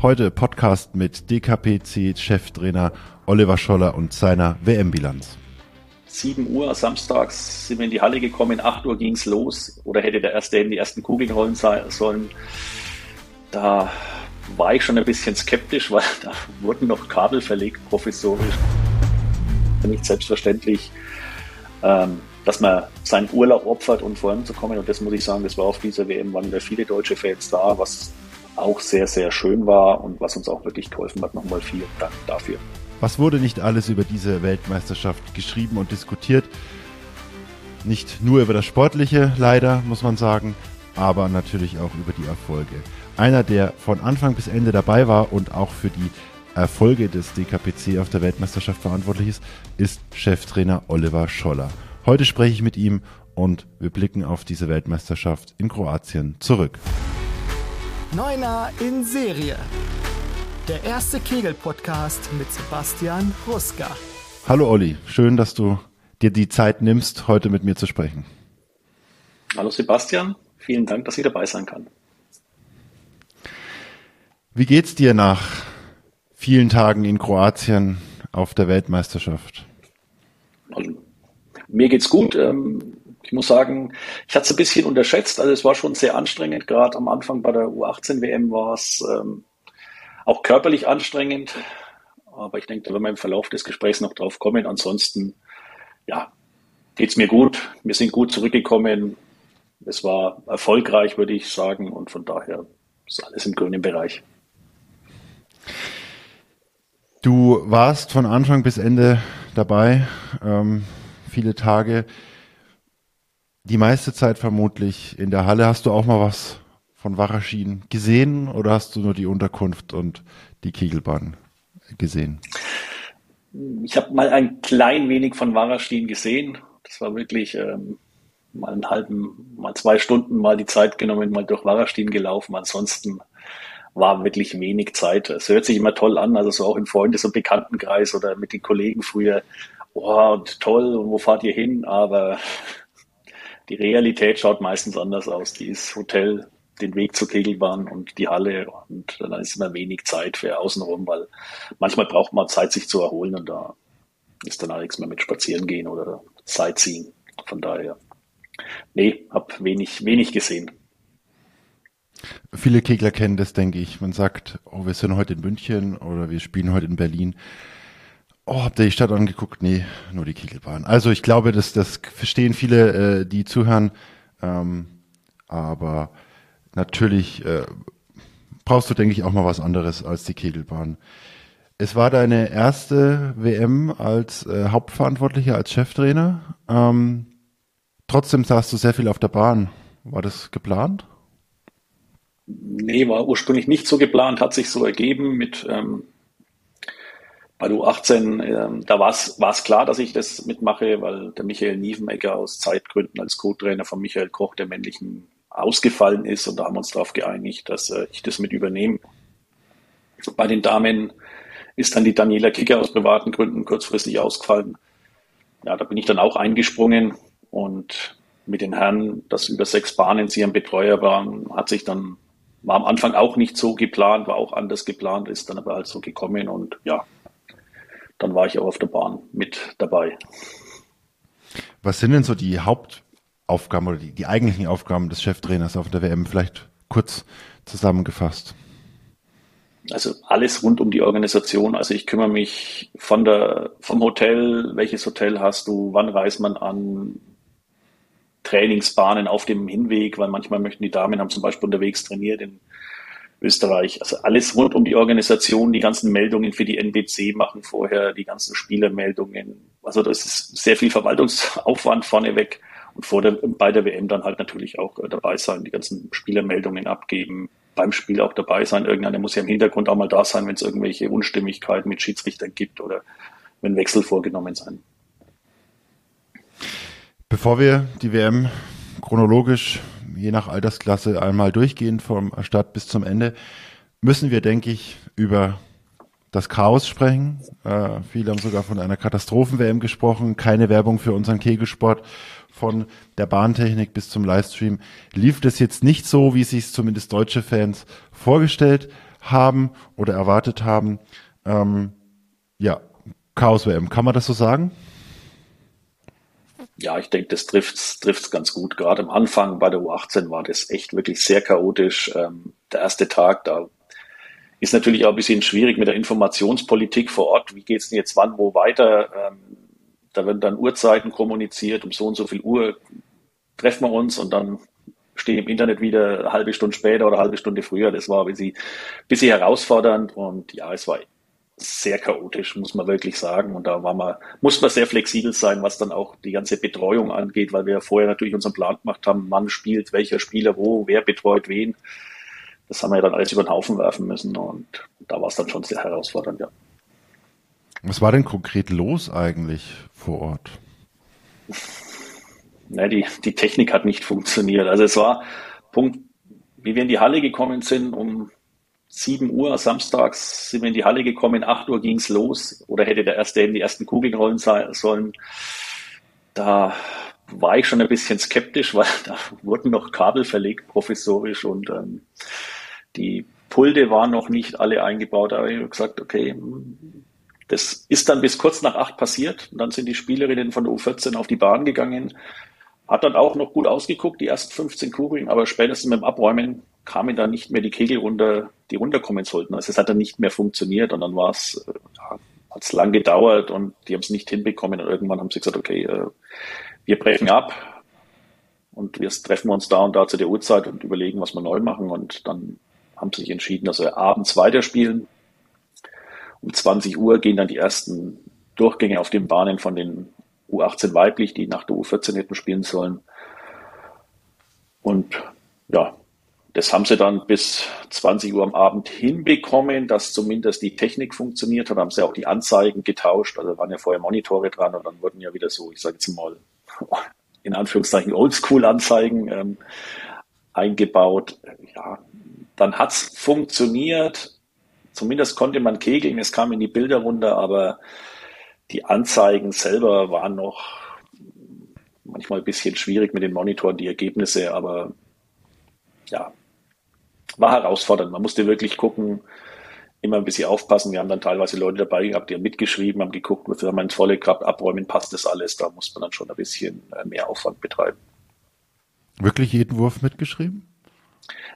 Heute Podcast mit DKPC-Cheftrainer Oliver Scholler und seiner WM-Bilanz. 7 Uhr samstags sind wir in die Halle gekommen, 8 Uhr ging es los oder hätte der erste die ersten Kugeln rollen sollen. Da war ich schon ein bisschen skeptisch, weil da wurden noch Kabel verlegt, professorisch. Nicht selbstverständlich, ähm, dass man seinen Urlaub opfert, um voranzukommen. Und das muss ich sagen, das war auf dieser WM, waren wieder viele deutsche Fans da, was auch sehr, sehr schön war und was uns auch wirklich geholfen hat. Nochmal vielen Dank dafür. Was wurde nicht alles über diese Weltmeisterschaft geschrieben und diskutiert? Nicht nur über das Sportliche, leider, muss man sagen, aber natürlich auch über die Erfolge. Einer, der von Anfang bis Ende dabei war und auch für die Erfolge des DKPC auf der Weltmeisterschaft verantwortlich ist, ist Cheftrainer Oliver Scholler. Heute spreche ich mit ihm und wir blicken auf diese Weltmeisterschaft in Kroatien zurück. Neuner in Serie. Der erste Kegel-Podcast mit Sebastian Ruska. Hallo Olli, schön, dass du dir die Zeit nimmst, heute mit mir zu sprechen. Hallo Sebastian, vielen Dank, dass ich dabei sein kann. Wie geht's dir nach vielen Tagen in Kroatien auf der Weltmeisterschaft? Also, mir geht's gut. Ähm, ich muss sagen, ich hatte es ein bisschen unterschätzt. Also es war schon sehr anstrengend. Gerade am Anfang bei der U18 WM war es ähm, auch körperlich anstrengend. Aber ich denke, da werden wir im Verlauf des Gesprächs noch drauf kommen. Ansonsten, ja, geht's mir gut. Wir sind gut zurückgekommen. Es war erfolgreich, würde ich sagen. Und von daher ist alles im grünen Bereich. Du warst von Anfang bis Ende dabei, ähm, viele Tage, die meiste Zeit vermutlich in der Halle. Hast du auch mal was von Waraschin gesehen oder hast du nur die Unterkunft und die Kegelbahn gesehen? Ich habe mal ein klein wenig von Waraschin gesehen. Das war wirklich ähm, mal einen halben, mal zwei Stunden mal die Zeit genommen, mal durch Waraschin gelaufen. Ansonsten war wirklich wenig Zeit. Es hört sich immer toll an, also so auch im Freundes- und Bekanntenkreis oder mit den Kollegen früher, oh, und toll, und wo fahrt ihr hin? Aber die Realität schaut meistens anders aus. Die ist Hotel, den Weg zur Kegelbahn und die Halle und dann ist immer wenig Zeit für außenrum, weil manchmal braucht man Zeit, sich zu erholen und da ist dann auch nichts mehr mit Spazieren gehen oder Sightseeing. Von daher, nee, hab wenig, wenig gesehen. Viele Kegler kennen das, denke ich. Man sagt, oh, wir sind heute in München oder wir spielen heute in Berlin. Oh, habt ihr die Stadt angeguckt? Nee, nur die Kegelbahn. Also ich glaube, das, das verstehen viele, äh, die zuhören. Ähm, aber natürlich äh, brauchst du, denke ich, auch mal was anderes als die Kegelbahn. Es war deine erste WM als äh, Hauptverantwortlicher, als Cheftrainer. Ähm, trotzdem saßt du sehr viel auf der Bahn. War das geplant? Nee, war ursprünglich nicht so geplant, hat sich so ergeben mit ähm, bei U18, ähm, da war es klar, dass ich das mitmache, weil der Michael Nievenegger aus Zeitgründen als Co-Trainer von Michael Koch, der männlichen, ausgefallen ist und da haben wir uns darauf geeinigt, dass äh, ich das mit übernehme. Bei den Damen ist dann die Daniela Kicker aus privaten Gründen kurzfristig ausgefallen. Ja, da bin ich dann auch eingesprungen und mit den Herren, dass über sechs Bahnen sie ein Betreuer waren, hat sich dann war am Anfang auch nicht so geplant, war auch anders geplant, ist dann aber halt so gekommen und ja, dann war ich auch auf der Bahn mit dabei. Was sind denn so die Hauptaufgaben oder die, die eigentlichen Aufgaben des Cheftrainers auf der WM? Vielleicht kurz zusammengefasst. Also alles rund um die Organisation. Also ich kümmere mich von der, vom Hotel, welches Hotel hast du, wann reist man an, Trainingsbahnen auf dem Hinweg, weil manchmal möchten die Damen haben zum Beispiel unterwegs trainiert in Österreich. Also alles rund um die Organisation, die ganzen Meldungen für die NBC machen vorher, die ganzen Spielermeldungen. Also das ist sehr viel Verwaltungsaufwand vorneweg und vor der, bei der WM dann halt natürlich auch äh, dabei sein, die ganzen Spielermeldungen abgeben, beim Spiel auch dabei sein. Irgendeiner muss ja im Hintergrund auch mal da sein, wenn es irgendwelche Unstimmigkeiten mit Schiedsrichtern gibt oder wenn Wechsel vorgenommen sein. Bevor wir die WM chronologisch, je nach Altersklasse, einmal durchgehen, vom Start bis zum Ende, müssen wir, denke ich, über das Chaos sprechen. Äh, viele haben sogar von einer Katastrophen-WM gesprochen. Keine Werbung für unseren Kegelsport. Von der Bahntechnik bis zum Livestream lief das jetzt nicht so, wie sich zumindest deutsche Fans vorgestellt haben oder erwartet haben. Ähm, ja, Chaos WM, kann man das so sagen? Ja, ich denke, das trifft's trifft's ganz gut. Gerade am Anfang bei der U18 war das echt wirklich sehr chaotisch. Ähm, der erste Tag, da ist natürlich auch ein bisschen schwierig mit der Informationspolitik vor Ort. Wie geht's denn jetzt wann, wo weiter? Ähm, da werden dann Uhrzeiten kommuniziert, um so und so viel Uhr treffen wir uns und dann stehe im Internet wieder eine halbe Stunde später oder eine halbe Stunde früher. Das war ein bisschen, ein bisschen herausfordernd und ja, es war sehr chaotisch, muss man wirklich sagen. Und da war man, muss man sehr flexibel sein, was dann auch die ganze Betreuung angeht, weil wir ja vorher natürlich unseren Plan gemacht haben, wann spielt welcher Spieler wo, wer betreut wen. Das haben wir ja dann alles über den Haufen werfen müssen und da war es dann schon sehr herausfordernd, ja. Was war denn konkret los eigentlich vor Ort? Ne, die, die Technik hat nicht funktioniert. Also es war Punkt, wie wir in die Halle gekommen sind, um 7 Uhr samstags sind wir in die Halle gekommen, 8 Uhr ging's los oder hätte der erste in die ersten Kugeln rollen sollen. Da war ich schon ein bisschen skeptisch, weil da wurden noch Kabel verlegt, professorisch und ähm, die Pulte waren noch nicht alle eingebaut. Aber ich habe gesagt, okay, das ist dann bis kurz nach acht passiert. Und dann sind die Spielerinnen von der U14 auf die Bahn gegangen. Hat dann auch noch gut ausgeguckt, die ersten 15 Kugeln, aber spätestens mit dem Abräumen kamen dann nicht mehr die Kegel runter, die runterkommen sollten. Also es hat dann nicht mehr funktioniert und dann war es, äh, ja, hat es lang gedauert und die haben es nicht hinbekommen und irgendwann haben sie gesagt, okay, äh, wir brechen ab und wir treffen uns da und da zu der Uhrzeit und überlegen, was wir neu machen und dann haben sie sich entschieden, dass wir abends weiterspielen. Um 20 Uhr gehen dann die ersten Durchgänge auf den Bahnen von den U18 weiblich, die nach der U14 hätten spielen sollen. Und ja, das haben sie dann bis 20 Uhr am Abend hinbekommen, dass zumindest die Technik funktioniert hat. Haben sie auch die Anzeigen getauscht. Also waren ja vorher Monitore dran und dann wurden ja wieder so, ich sage jetzt mal, in Anführungszeichen Oldschool-Anzeigen ähm, eingebaut. Ja, dann hat's funktioniert. Zumindest konnte man kegeln. Es kam in die Bilder runter, aber die Anzeigen selber waren noch manchmal ein bisschen schwierig mit den Monitoren, die Ergebnisse, aber ja, war herausfordernd. Man musste wirklich gucken, immer ein bisschen aufpassen. Wir haben dann teilweise Leute dabei gehabt, die haben mitgeschrieben, haben geguckt, wir haben ein volle gehabt, abräumen, passt das alles. Da muss man dann schon ein bisschen äh, mehr Aufwand betreiben. Wirklich jeden Wurf mitgeschrieben?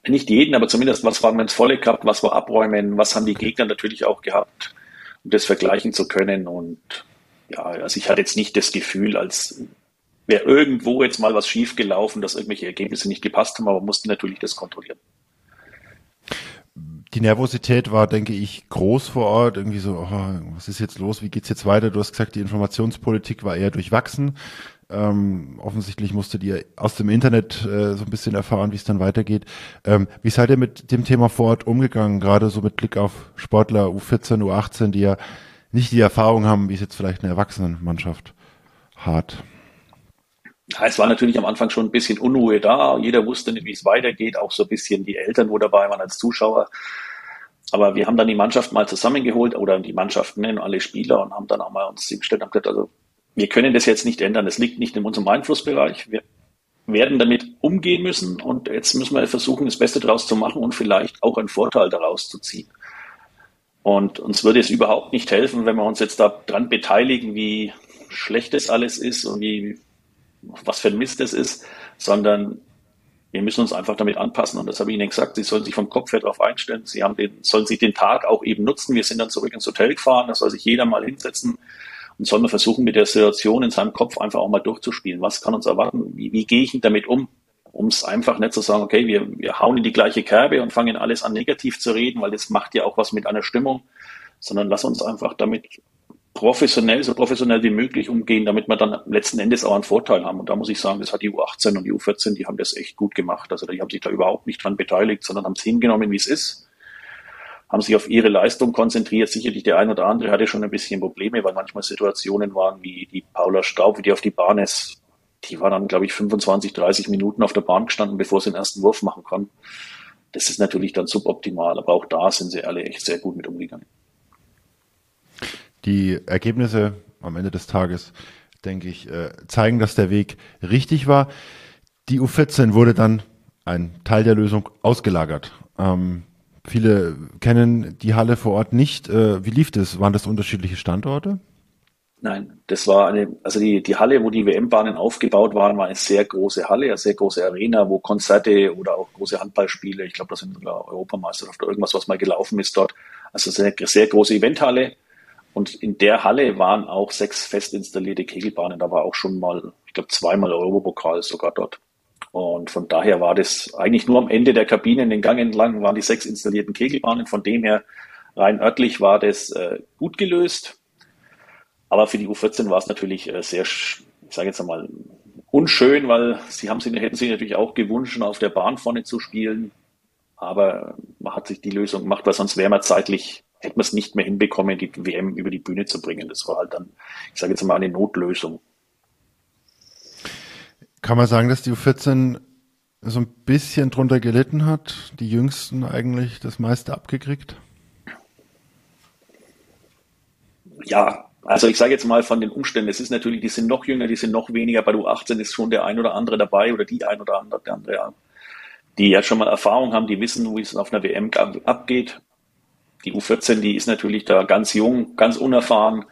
Nicht jeden, aber zumindest was waren wir ins Volle gehabt, was war abräumen, was haben die Gegner natürlich auch gehabt, um das vergleichen zu können. Und ja, also ich hatte jetzt nicht das Gefühl, als wäre irgendwo jetzt mal was schief gelaufen, dass irgendwelche Ergebnisse nicht gepasst haben, aber musste natürlich das kontrollieren die Nervosität war, denke ich, groß vor Ort. Irgendwie so, oh, was ist jetzt los? Wie geht's jetzt weiter? Du hast gesagt, die Informationspolitik war eher durchwachsen. Ähm, offensichtlich musstet ihr aus dem Internet äh, so ein bisschen erfahren, wie es dann weitergeht. Ähm, wie seid ihr mit dem Thema vor Ort umgegangen? Gerade so mit Blick auf Sportler U14, U18, die ja nicht die Erfahrung haben, wie es jetzt vielleicht eine Erwachsenenmannschaft hat. Es war natürlich am Anfang schon ein bisschen Unruhe da. Jeder wusste nicht, wie es weitergeht. Auch so ein bisschen die Eltern, wo dabei waren als Zuschauer. Aber wir haben dann die Mannschaft mal zusammengeholt oder die Mannschaften und alle Spieler und haben dann auch mal uns hingestellt und gesagt, also wir können das jetzt nicht ändern. Das liegt nicht in unserem Einflussbereich. Wir werden damit umgehen müssen und jetzt müssen wir versuchen, das Beste daraus zu machen und vielleicht auch einen Vorteil daraus zu ziehen. Und uns würde es überhaupt nicht helfen, wenn wir uns jetzt daran beteiligen, wie schlecht es alles ist und wie was für ein Mist das ist, sondern wir müssen uns einfach damit anpassen. Und das habe ich Ihnen gesagt. Sie sollen sich vom Kopf her darauf einstellen. Sie haben den, sollen sich den Tag auch eben nutzen. Wir sind dann zurück ins Hotel gefahren. Da soll sich jeder mal hinsetzen und soll mal versuchen, mit der Situation in seinem Kopf einfach auch mal durchzuspielen. Was kann uns erwarten? Wie, wie gehe ich damit um? Um es einfach nicht zu sagen, okay, wir, wir hauen in die gleiche Kerbe und fangen alles an negativ zu reden, weil das macht ja auch was mit einer Stimmung, sondern lass uns einfach damit professionell, so professionell wie möglich umgehen, damit wir dann letzten Endes auch einen Vorteil haben. Und da muss ich sagen, das hat die U18 und die U14, die haben das echt gut gemacht. Also die haben sich da überhaupt nicht dran beteiligt, sondern haben es hingenommen, wie es ist, haben sich auf ihre Leistung konzentriert. Sicherlich der ein oder andere hatte schon ein bisschen Probleme, weil manchmal Situationen waren wie die Paula Staub, wie die auf die Bahn ist. Die war dann, glaube ich, 25, 30 Minuten auf der Bahn gestanden, bevor sie den ersten Wurf machen kann. Das ist natürlich dann suboptimal, aber auch da sind sie alle echt sehr gut mit umgegangen die Ergebnisse am Ende des Tages, denke ich, äh, zeigen, dass der Weg richtig war. Die U14 wurde dann ein Teil der Lösung ausgelagert. Ähm, Viele kennen die Halle vor Ort nicht. Äh, wie lief das? Waren das unterschiedliche Standorte? Nein, das war eine, also die, die Halle, wo die WM-Bahnen aufgebaut waren, war eine sehr große Halle, eine sehr große Arena, wo Konzerte oder auch große Handballspiele, ich glaube, das sind sogar Europameisterschaft oder irgendwas, was mal gelaufen ist dort. Also sehr, sehr große Eventhalle. Und in der Halle waren auch sechs fest installierte Kegelbahnen. Da war auch schon mal, ich glaube, zweimal Europapokal sogar dort. Und von daher war das eigentlich nur am Ende der Kabine, in den Gang entlang, waren die sechs installierten Kegelbahnen. Von dem her, rein örtlich war das äh, gut gelöst. Aber für die U14 war es natürlich äh, sehr, ich sage jetzt einmal, unschön, weil sie haben sie, hätten sich natürlich auch gewünscht, auf der Bahn vorne zu spielen. Aber man hat sich die Lösung gemacht, weil sonst wäre man zeitlich, hätte man es nicht mehr hinbekommen, die WM über die Bühne zu bringen. Das war halt dann, ich sage jetzt mal, eine Notlösung. Kann man sagen, dass die U14 so ein bisschen drunter gelitten hat, die Jüngsten eigentlich das meiste abgekriegt? Ja, also ich sage jetzt mal von den Umständen, es ist natürlich, die sind noch jünger, die sind noch weniger. Bei U18 ist schon der ein oder andere dabei oder die ein oder andere, ja, die ja schon mal Erfahrung haben, die wissen, wie es auf einer WM abgeht. Die U14, die ist natürlich da ganz jung, ganz unerfahren.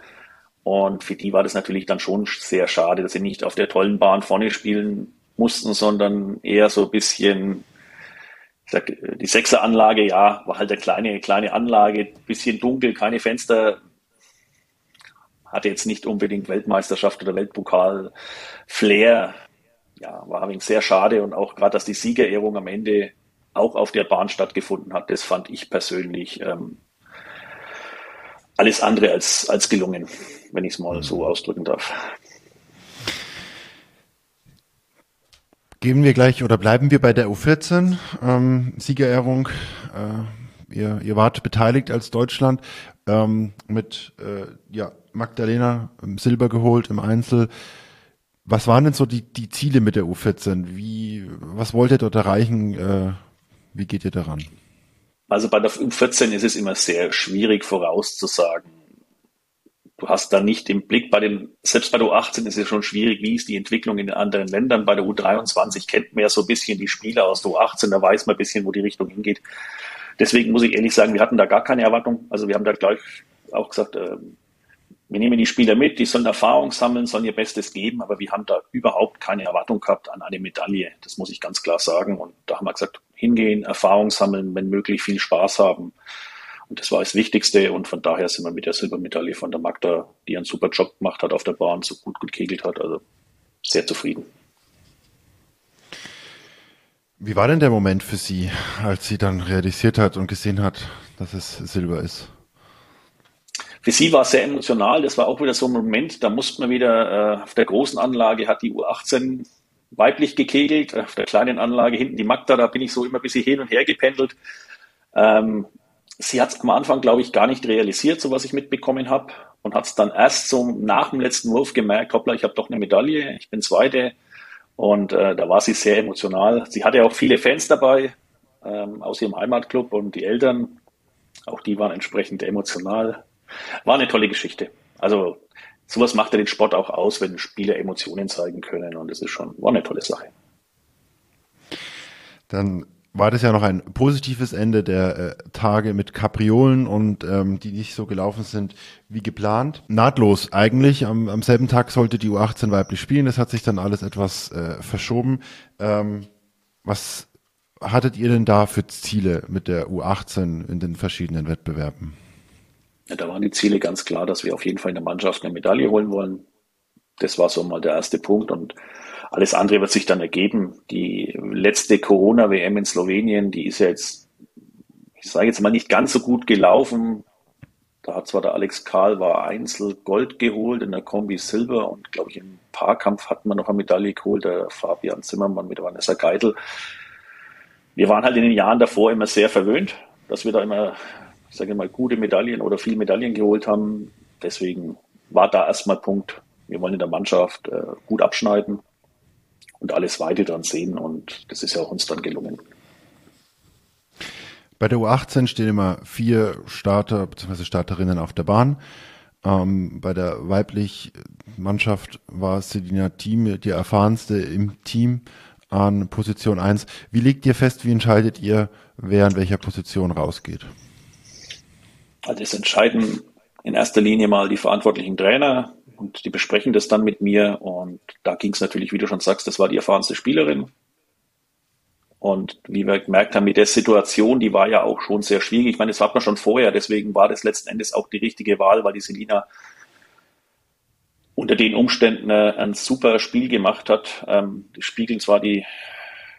Und für die war das natürlich dann schon sehr schade, dass sie nicht auf der tollen Bahn vorne spielen mussten, sondern eher so ein bisschen, ich sag, die Sechseranlage, ja, war halt eine kleine, kleine Anlage, bisschen dunkel, keine Fenster, hatte jetzt nicht unbedingt Weltmeisterschaft oder Weltpokal Flair. Ja, war ein sehr schade und auch gerade, dass die Siegerehrung am Ende auch auf der Bahn stattgefunden hat, das fand ich persönlich ähm, alles andere als, als gelungen wenn ich es mal so ausdrücken darf. Gehen wir gleich oder bleiben wir bei der U14 ähm, Siegerehrung. Äh, ihr, ihr wart beteiligt als Deutschland ähm, mit äh, ja, Magdalena Silber geholt im Einzel. Was waren denn so die, die Ziele mit der U14? Wie, was wollt ihr dort erreichen? Äh, wie geht ihr daran? Also bei der U14 ist es immer sehr schwierig vorauszusagen, du hast da nicht im Blick bei den, selbst bei der U18 ist es schon schwierig, wie ist die Entwicklung in den anderen Ländern. Bei der U23 kennt man ja so ein bisschen die Spieler aus der U18, da weiß man ein bisschen, wo die Richtung hingeht. Deswegen muss ich ehrlich sagen, wir hatten da gar keine Erwartung. Also wir haben da gleich auch gesagt, äh, wir nehmen die Spieler mit, die sollen Erfahrung sammeln, sollen ihr Bestes geben, aber wir haben da überhaupt keine Erwartung gehabt an eine Medaille. Das muss ich ganz klar sagen. Und da haben wir gesagt, hingehen, Erfahrung sammeln, wenn möglich viel Spaß haben. Und das war das Wichtigste. Und von daher sind wir mit der Silbermedaille von der Magda, die einen super Job gemacht hat auf der Bahn, so gut gekegelt hat. Also sehr zufrieden. Wie war denn der Moment für Sie, als sie dann realisiert hat und gesehen hat, dass es Silber ist? Für sie war es sehr emotional. Das war auch wieder so ein Moment, da musste man wieder äh, auf der großen Anlage hat die U18 weiblich gekegelt, auf der kleinen Anlage hinten die Magda, da bin ich so immer ein bisschen hin und her gependelt. Ähm, sie hat es am Anfang, glaube ich, gar nicht realisiert, so was ich mitbekommen habe, und hat es dann erst so nach dem letzten Wurf gemerkt, hoppla, ich habe doch eine Medaille, ich bin Zweite. Und äh, da war sie sehr emotional. Sie hatte auch viele Fans dabei ähm, aus ihrem Heimatclub und die Eltern, auch die waren entsprechend emotional. War eine tolle Geschichte. Also sowas macht ja den Sport auch aus, wenn Spieler Emotionen zeigen können und das ist schon, war eine tolle Sache. Dann war das ja noch ein positives Ende der äh, Tage mit Kapriolen und ähm, die nicht so gelaufen sind wie geplant. Nahtlos eigentlich. Am, am selben Tag sollte die U18 weiblich spielen. Das hat sich dann alles etwas äh, verschoben. Ähm, was hattet ihr denn da für Ziele mit der U18 in den verschiedenen Wettbewerben? Ja, da waren die Ziele ganz klar, dass wir auf jeden Fall in der Mannschaft eine Medaille holen wollen. Das war so mal der erste Punkt und alles andere wird sich dann ergeben. Die letzte Corona-WM in Slowenien, die ist ja jetzt, ich sage jetzt mal, nicht ganz so gut gelaufen. Da hat zwar der Alex Karl war Einzel Gold geholt, in der Kombi Silber und glaube ich im Paarkampf hat man noch eine Medaille geholt, der Fabian Zimmermann mit Vanessa Geitel. Wir waren halt in den Jahren davor immer sehr verwöhnt, dass wir da immer, ich sage mal, gute Medaillen oder viele Medaillen geholt haben. Deswegen war da erstmal Punkt. Wir wollen in der Mannschaft äh, gut abschneiden und alles weiter dann sehen. Und das ist ja auch uns dann gelungen. Bei der U18 stehen immer vier Starter bzw. Starterinnen auf der Bahn. Ähm, bei der weiblich Mannschaft war Selina Team die erfahrenste im Team. an Position 1. Wie legt ihr fest, wie entscheidet ihr, wer in welcher Position rausgeht? Also es entscheiden in erster Linie mal die verantwortlichen Trainer und die besprechen das dann mit mir. Und da ging es natürlich, wie du schon sagst, das war die erfahrenste Spielerin. Und wie wir gemerkt haben, mit der Situation, die war ja auch schon sehr schwierig. Ich meine, das hat man schon vorher, deswegen war das letzten Endes auch die richtige Wahl, weil die Selina unter den Umständen ein super Spiel gemacht hat. Ähm, die spiegeln zwar die,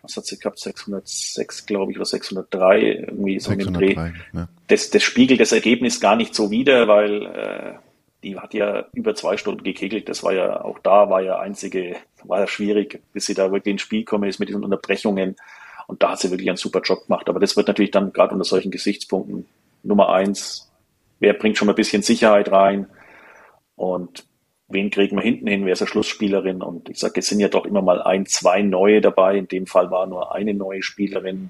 was hat sie gehabt, 606, glaube ich, oder 603, irgendwie so 603, in dem Dreh. Ne? Das, das spiegelt das Ergebnis gar nicht so wider, weil äh, die hat ja über zwei Stunden gekegelt. Das war ja, auch da war ja einzige, war ja schwierig, bis sie da wirklich ins Spiel kommen ist mit diesen Unterbrechungen. Und da hat sie wirklich einen super Job gemacht. Aber das wird natürlich dann gerade unter solchen Gesichtspunkten Nummer eins. Wer bringt schon mal ein bisschen Sicherheit rein? Und wen kriegen wir hinten hin, wer ist eine Schlussspielerin? Und ich sage, es sind ja doch immer mal ein, zwei neue dabei. In dem Fall war nur eine neue Spielerin.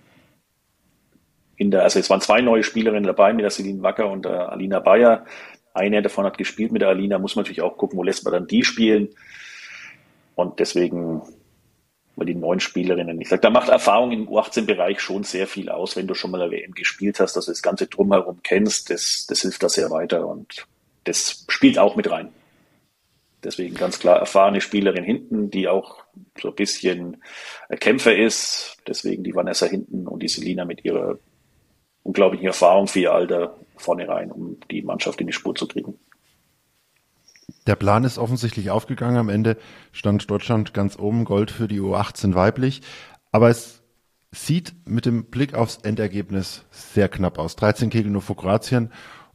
In der, also es waren zwei neue Spielerinnen dabei mit der Celine Wacker und der Alina Bayer. Eine davon hat gespielt mit der Alina, muss man natürlich auch gucken, wo lässt man dann die spielen. Und deswegen bei den neuen Spielerinnen. Ich sage, da macht Erfahrung im U18-Bereich schon sehr viel aus, wenn du schon mal eine WM gespielt hast, dass du das Ganze drumherum kennst, das, das hilft da sehr weiter und das spielt auch mit rein. Deswegen ganz klar erfahrene Spielerin hinten, die auch so ein bisschen Kämpfer ist. Deswegen die Vanessa hinten und die Selina mit ihrer unglaublichen Erfahrung für ihr Alter vorne rein, um die Mannschaft in die Spur zu kriegen. Der Plan ist offensichtlich aufgegangen. Am Ende stand Deutschland ganz oben, Gold für die U18 weiblich. Aber es sieht mit dem Blick aufs Endergebnis sehr knapp aus. 13 Kegel nur vor Kroatien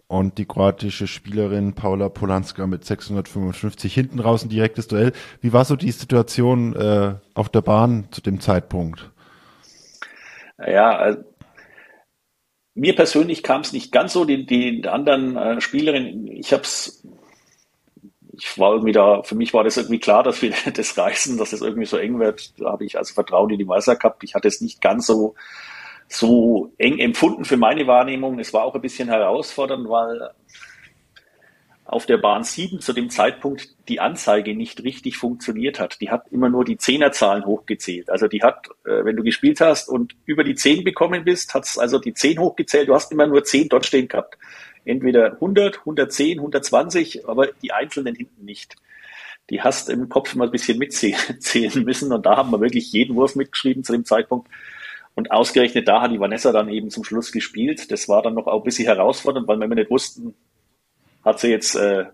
und die kroatische Spielerin Paula Polanska mit 655 hinten raus ein direktes Duell. Wie war so die Situation äh, auf der Bahn zu dem Zeitpunkt? Ja, also mir persönlich kam es nicht ganz so, die, die anderen äh, Spielerinnen, ich habe es, ich war irgendwie da, für mich war das irgendwie klar, dass wir das reißen, dass es das irgendwie so eng wird. Da habe ich also Vertrauen in die Meister gehabt. Ich hatte es nicht ganz so so eng empfunden für meine Wahrnehmung. Es war auch ein bisschen herausfordernd, weil auf der Bahn 7 zu dem Zeitpunkt die Anzeige nicht richtig funktioniert hat. Die hat immer nur die Zehnerzahlen hochgezählt. Also die hat, äh, wenn du gespielt hast und über die 10 bekommen bist, hat es also die 10 hochgezählt. Du hast immer nur 10 dort stehen gehabt. Entweder 100, 110, 120, aber die einzelnen hinten nicht. Die hast im Kopf mal ein bisschen mitzählen müssen und da haben wir wirklich jeden Wurf mitgeschrieben zu dem Zeitpunkt. Und ausgerechnet da hat die Vanessa dann eben zum Schluss gespielt. Das war dann noch auch ein bisschen herausfordernd, weil wir nicht wussten, hat sie jetzt äh,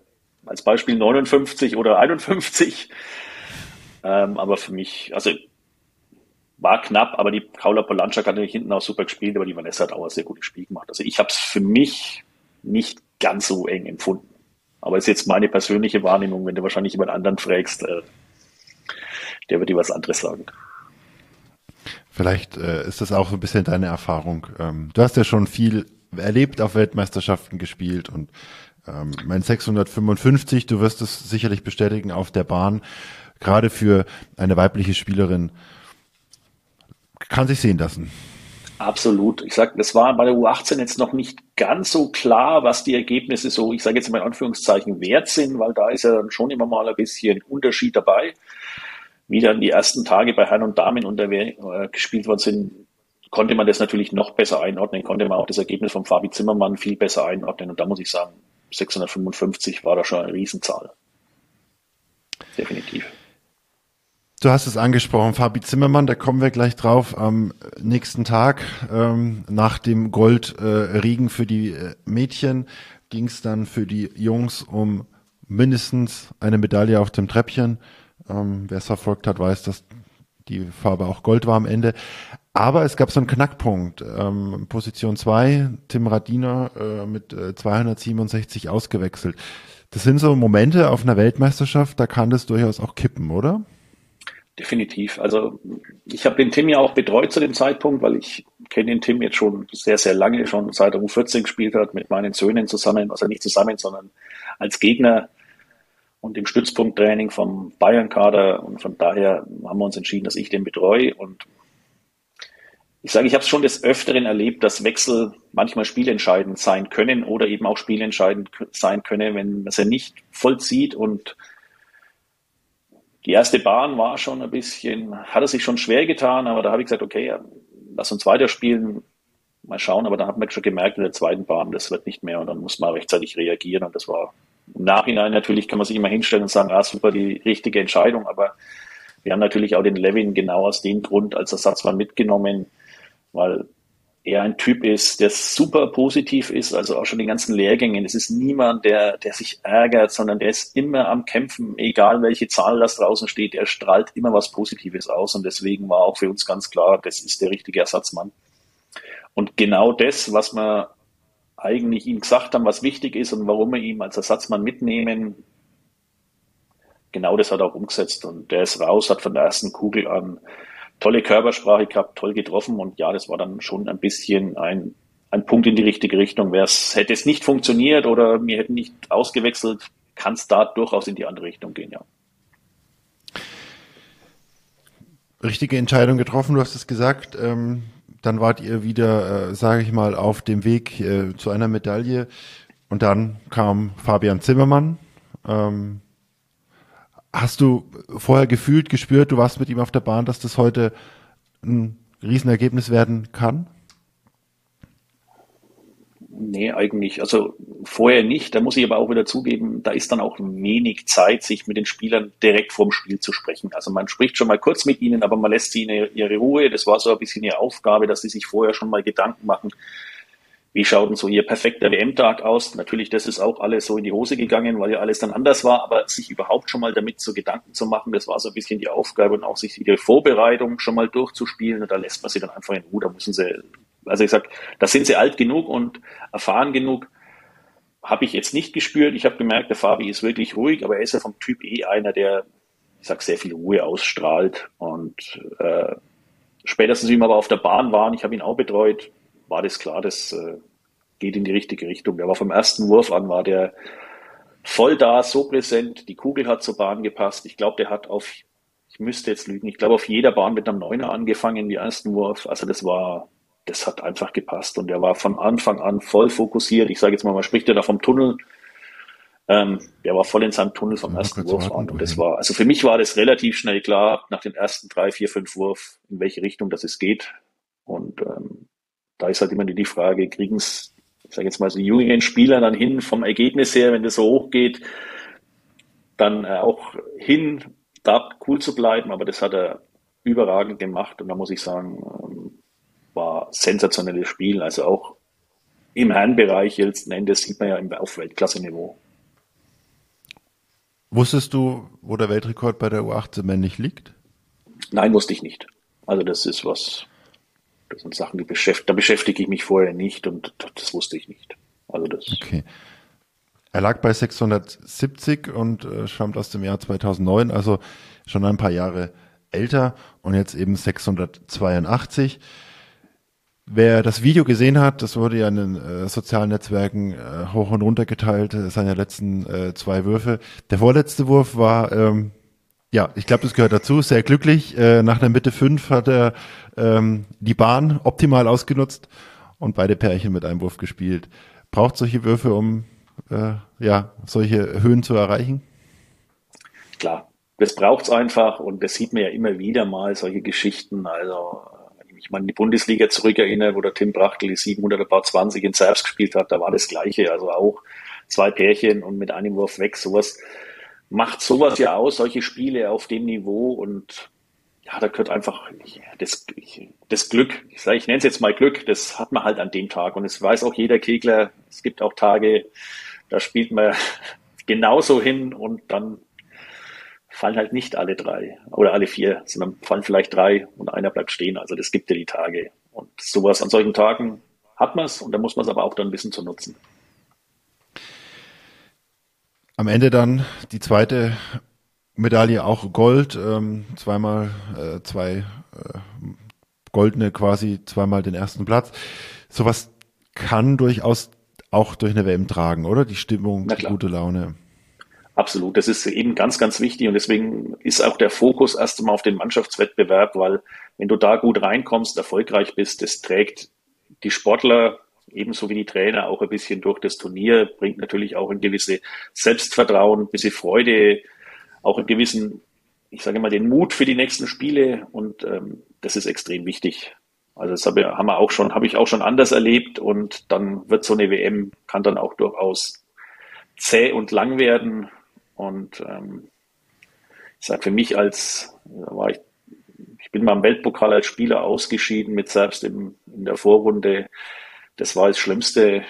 als Beispiel 59 oder 51. Ähm, aber für mich, also war knapp, aber die Paula Polanczak hat natürlich hinten auch super gespielt, aber die Vanessa hat auch ein sehr gutes Spiel gemacht. Also ich habe es für mich nicht ganz so eng empfunden. Aber ist jetzt meine persönliche Wahrnehmung, wenn du wahrscheinlich jemand anderen fragst, äh, der wird dir was anderes sagen. Vielleicht äh, ist das auch so ein bisschen deine Erfahrung. Ähm, du hast ja schon viel erlebt, auf Weltmeisterschaften gespielt und ähm, mein 655, du wirst es sicherlich bestätigen, auf der Bahn, gerade für eine weibliche Spielerin, kann sich sehen lassen. Absolut. Ich sage, das war bei der U18 jetzt noch nicht ganz so klar, was die Ergebnisse so, ich sage jetzt mal in Anführungszeichen, wert sind, weil da ist ja dann schon immer mal ein bisschen Unterschied dabei wie dann die ersten Tage bei Herren und Damen unter, äh, gespielt worden sind, konnte man das natürlich noch besser einordnen, konnte man auch das Ergebnis von Fabi Zimmermann viel besser einordnen. Und da muss ich sagen, 655 war da schon eine Riesenzahl. Definitiv. Du hast es angesprochen, Fabi Zimmermann, da kommen wir gleich drauf. Am nächsten Tag ähm, nach dem Goldregen äh, für die äh, Mädchen ging es dann für die Jungs um mindestens eine Medaille auf dem Treppchen. Ähm, Wer es verfolgt hat, weiß, dass die Farbe auch Gold war am Ende. Aber es gab so einen Knackpunkt. Ähm, Position 2, Tim Radiner äh, mit äh, 267 ausgewechselt. Das sind so Momente auf einer Weltmeisterschaft, da kann das durchaus auch kippen, oder? Definitiv. Also ich habe den Tim ja auch betreut zu dem Zeitpunkt, weil ich kenne den Tim jetzt schon sehr, sehr lange, schon seit er U14 gespielt hat, mit meinen Söhnen zusammen, also nicht zusammen, sondern als Gegner und im Stützpunkttraining vom Bayern-Kader. Und von daher haben wir uns entschieden, dass ich den betreue. Und ich sage, ich habe es schon des Öfteren erlebt, dass Wechsel manchmal spielentscheidend sein können oder eben auch spielentscheidend sein können, wenn man sie nicht vollzieht und die erste Bahn war schon ein bisschen, hat er sich schon schwer getan, aber da habe ich gesagt, okay, lass uns weiterspielen, mal schauen. Aber dann hat man schon gemerkt in der zweiten Bahn, das wird nicht mehr und dann muss man rechtzeitig reagieren und das war im Nachhinein natürlich kann man sich immer hinstellen und sagen, ah, super, die richtige Entscheidung, aber wir haben natürlich auch den Levin genau aus dem Grund als Ersatzmann mitgenommen, weil er ein Typ ist, der super positiv ist, also auch schon die ganzen Lehrgängen. Es ist niemand, der, der sich ärgert, sondern der ist immer am Kämpfen, egal welche Zahl das draußen steht. Er strahlt immer was Positives aus und deswegen war auch für uns ganz klar, das ist der richtige Ersatzmann. Und genau das, was wir eigentlich ihm gesagt haben, was wichtig ist und warum wir ihn als Ersatzmann mitnehmen, genau das hat er auch umgesetzt und der ist raus, hat von der ersten Kugel an tolle Körpersprache gehabt, toll getroffen und ja, das war dann schon ein bisschen ein, ein Punkt in die richtige Richtung. Wär's, hätte es nicht funktioniert oder wir hätten nicht ausgewechselt, kann es da durchaus in die andere Richtung gehen, ja. Richtige Entscheidung getroffen, du hast es gesagt. Ähm, dann wart ihr wieder, äh, sage ich mal, auf dem Weg äh, zu einer Medaille. Und dann kam Fabian Zimmermann. Ähm, Hast du vorher gefühlt, gespürt, du warst mit ihm auf der Bahn, dass das heute ein Riesenergebnis werden kann? Nee, eigentlich. Also vorher nicht. Da muss ich aber auch wieder zugeben, da ist dann auch wenig Zeit, sich mit den Spielern direkt vorm Spiel zu sprechen. Also man spricht schon mal kurz mit ihnen, aber man lässt sie in ihre Ruhe. Das war so ein bisschen ihre Aufgabe, dass sie sich vorher schon mal Gedanken machen, wie schaut denn so Ihr perfekter WM-Tag aus? Natürlich, das ist auch alles so in die Hose gegangen, weil ja alles dann anders war, aber sich überhaupt schon mal damit so Gedanken zu machen, das war so ein bisschen die Aufgabe und auch sich die Vorbereitung schon mal durchzuspielen und da lässt man sie dann einfach in Ruhe, da müssen sie, also ich sag, da sind sie alt genug und erfahren genug, habe ich jetzt nicht gespürt. Ich habe gemerkt, der Fabi ist wirklich ruhig, aber er ist ja vom Typ eh einer, der, ich sag, sehr viel Ruhe ausstrahlt und äh, spätestens wie wir aber auf der Bahn waren, ich habe ihn auch betreut, war das klar, das äh, geht in die richtige Richtung. War vom ersten Wurf an, war der voll da, so präsent. Die Kugel hat zur Bahn gepasst. Ich glaube, der hat auf, ich müsste jetzt lügen, ich glaube, auf jeder Bahn mit einem Neuner angefangen, die ersten Wurf. Also das war, das hat einfach gepasst. Und der war von Anfang an voll fokussiert. Ich sage jetzt mal, man spricht ja da vom Tunnel. Ähm, der war voll in seinem Tunnel vom ja, ersten Wurf an. Und das war, also für mich war das relativ schnell klar, nach den ersten drei, vier, fünf Wurf, in welche Richtung das es geht. Und ähm, da ist halt immer die Frage, kriegen es, ich sage jetzt mal, so die jüngeren Spieler dann hin vom Ergebnis her, wenn das so hoch geht, dann äh, auch hin, da cool zu bleiben, aber das hat er überragend gemacht und da muss ich sagen, sensationelles Spiel, also auch im Herrenbereich letzten Endes sieht man ja auf Weltklasse-Niveau. Wusstest du, wo der Weltrekord bei der U18 männlich liegt? Nein, wusste ich nicht. Also das ist was, das sind Sachen, die beschäftigt, da beschäftige ich mich vorher nicht und das wusste ich nicht. Also das. Okay. Er lag bei 670 und äh, stammt aus dem Jahr 2009, also schon ein paar Jahre älter und jetzt eben 682. Wer das Video gesehen hat, das wurde ja in den äh, sozialen Netzwerken äh, hoch und runter geteilt, seine letzten äh, zwei Würfe. Der vorletzte Wurf war ähm, ja, ich glaube, das gehört dazu. Sehr glücklich. Äh, nach der Mitte 5 hat er ähm, die Bahn optimal ausgenutzt und beide Pärchen mit einem Wurf gespielt. Braucht solche Würfe, um äh, ja, solche Höhen zu erreichen? Klar, das braucht's einfach und das sieht man ja immer wieder mal, solche Geschichten. Also, ich in die Bundesliga zurückerinnere, wo der Tim Brachtel die 720 in Serbs gespielt hat, da war das Gleiche. Also auch zwei Pärchen und mit einem Wurf weg, sowas macht sowas ja aus, solche Spiele auf dem Niveau. Und ja, da gehört einfach das, das Glück, ich, sage, ich nenne es jetzt mal Glück, das hat man halt an dem Tag. Und es weiß auch jeder Kegler, es gibt auch Tage, da spielt man genauso hin und dann fallen halt nicht alle drei oder alle vier, sondern fallen vielleicht drei und einer bleibt stehen. Also das gibt ja die Tage. Und sowas an solchen Tagen hat man es und da muss man es aber auch dann bisschen zu nutzen. Am Ende dann die zweite Medaille auch Gold, ähm, zweimal äh, zwei äh, goldene quasi, zweimal den ersten Platz. Sowas kann durchaus auch durch eine WM tragen, oder? Die Stimmung, die gute Laune. Absolut, das ist eben ganz, ganz wichtig und deswegen ist auch der Fokus erst einmal auf den Mannschaftswettbewerb, weil wenn du da gut reinkommst, erfolgreich bist, das trägt die Sportler ebenso wie die Trainer auch ein bisschen durch. Das Turnier, bringt natürlich auch ein gewisses Selbstvertrauen, ein bisschen Freude, auch einen gewissen ich sage mal, den Mut für die nächsten Spiele und ähm, das ist extrem wichtig. Also das habe, haben wir auch schon, habe ich auch schon anders erlebt und dann wird so eine WM kann dann auch durchaus zäh und lang werden und ähm, ich sage für mich als war ich ich bin mal im Weltpokal als Spieler ausgeschieden mit selbst im, in der Vorrunde. Das war das Schlimmste,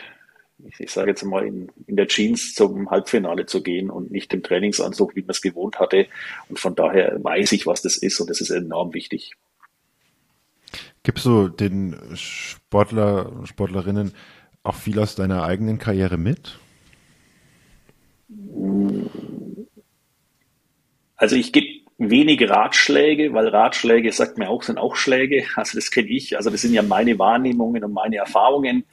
ich, ich sage jetzt mal, in, in der Jeans zum Halbfinale zu gehen und nicht im Trainingsanzug, wie man es gewohnt hatte. Und von daher weiß ich, was das ist und das ist enorm wichtig. Gibst du den Sportler, Sportlerinnen auch viel aus deiner eigenen Karriere mit? Also ich gebe wenig Ratschläge, weil Ratschläge, sagt mir auch, sind auch Schläge. Also das kenne ich. Also das sind ja meine Wahrnehmungen und meine Erfahrungen.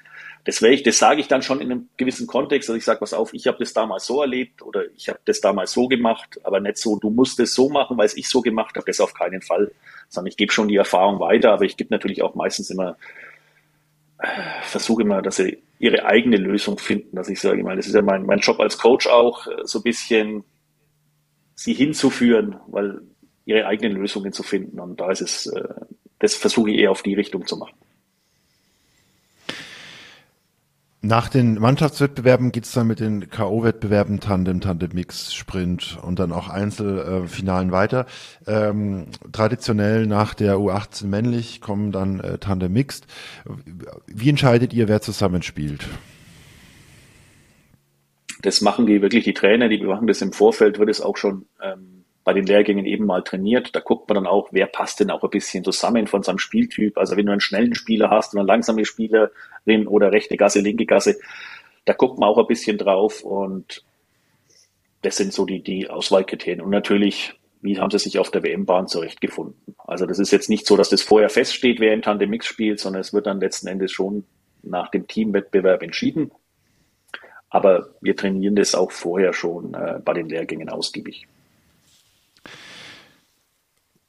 Das, ich, das sage ich dann schon in einem gewissen Kontext. Also ich sage, was auf, ich habe das damals so erlebt oder ich habe das damals so gemacht, aber nicht so, du musst es so machen, weil es ich so gemacht habe. Das auf keinen Fall. Sondern ich gebe schon die Erfahrung weiter, aber ich gebe natürlich auch meistens immer, versuche immer, dass sie ihre eigene Lösung finden. Dass ich sage, ich meine, das ist ja mein, mein Job als Coach auch, so ein bisschen sie hinzuführen, weil ihre eigenen Lösungen zu finden. Und da ist es, äh, das versuche ich eher auf die Richtung zu machen. Nach den Mannschaftswettbewerben geht's dann mit den K.O.-Wettbewerben Tandem, Tandem Mix, Sprint und dann auch Einzelfinalen weiter. Ähm, traditionell nach der U18 männlich kommen dann äh, Tandem Mixed. Wie entscheidet ihr, wer zusammenspielt? Das machen die wirklich die Trainer, die machen das im Vorfeld, wird es auch schon ähm, bei den Lehrgängen eben mal trainiert. Da guckt man dann auch, wer passt denn auch ein bisschen zusammen von seinem Spieltyp. Also wenn du einen schnellen Spieler hast und eine langsame Spielerin oder rechte Gasse, linke Gasse, da guckt man auch ein bisschen drauf und das sind so die, die Auswahlkriterien. Und natürlich, wie haben sie sich auf der WM-Bahn zurechtgefunden? Also das ist jetzt nicht so, dass das vorher feststeht, wer in Tandem Mix spielt, sondern es wird dann letzten Endes schon nach dem Teamwettbewerb entschieden. Aber wir trainieren das auch vorher schon äh, bei den Lehrgängen ausgiebig.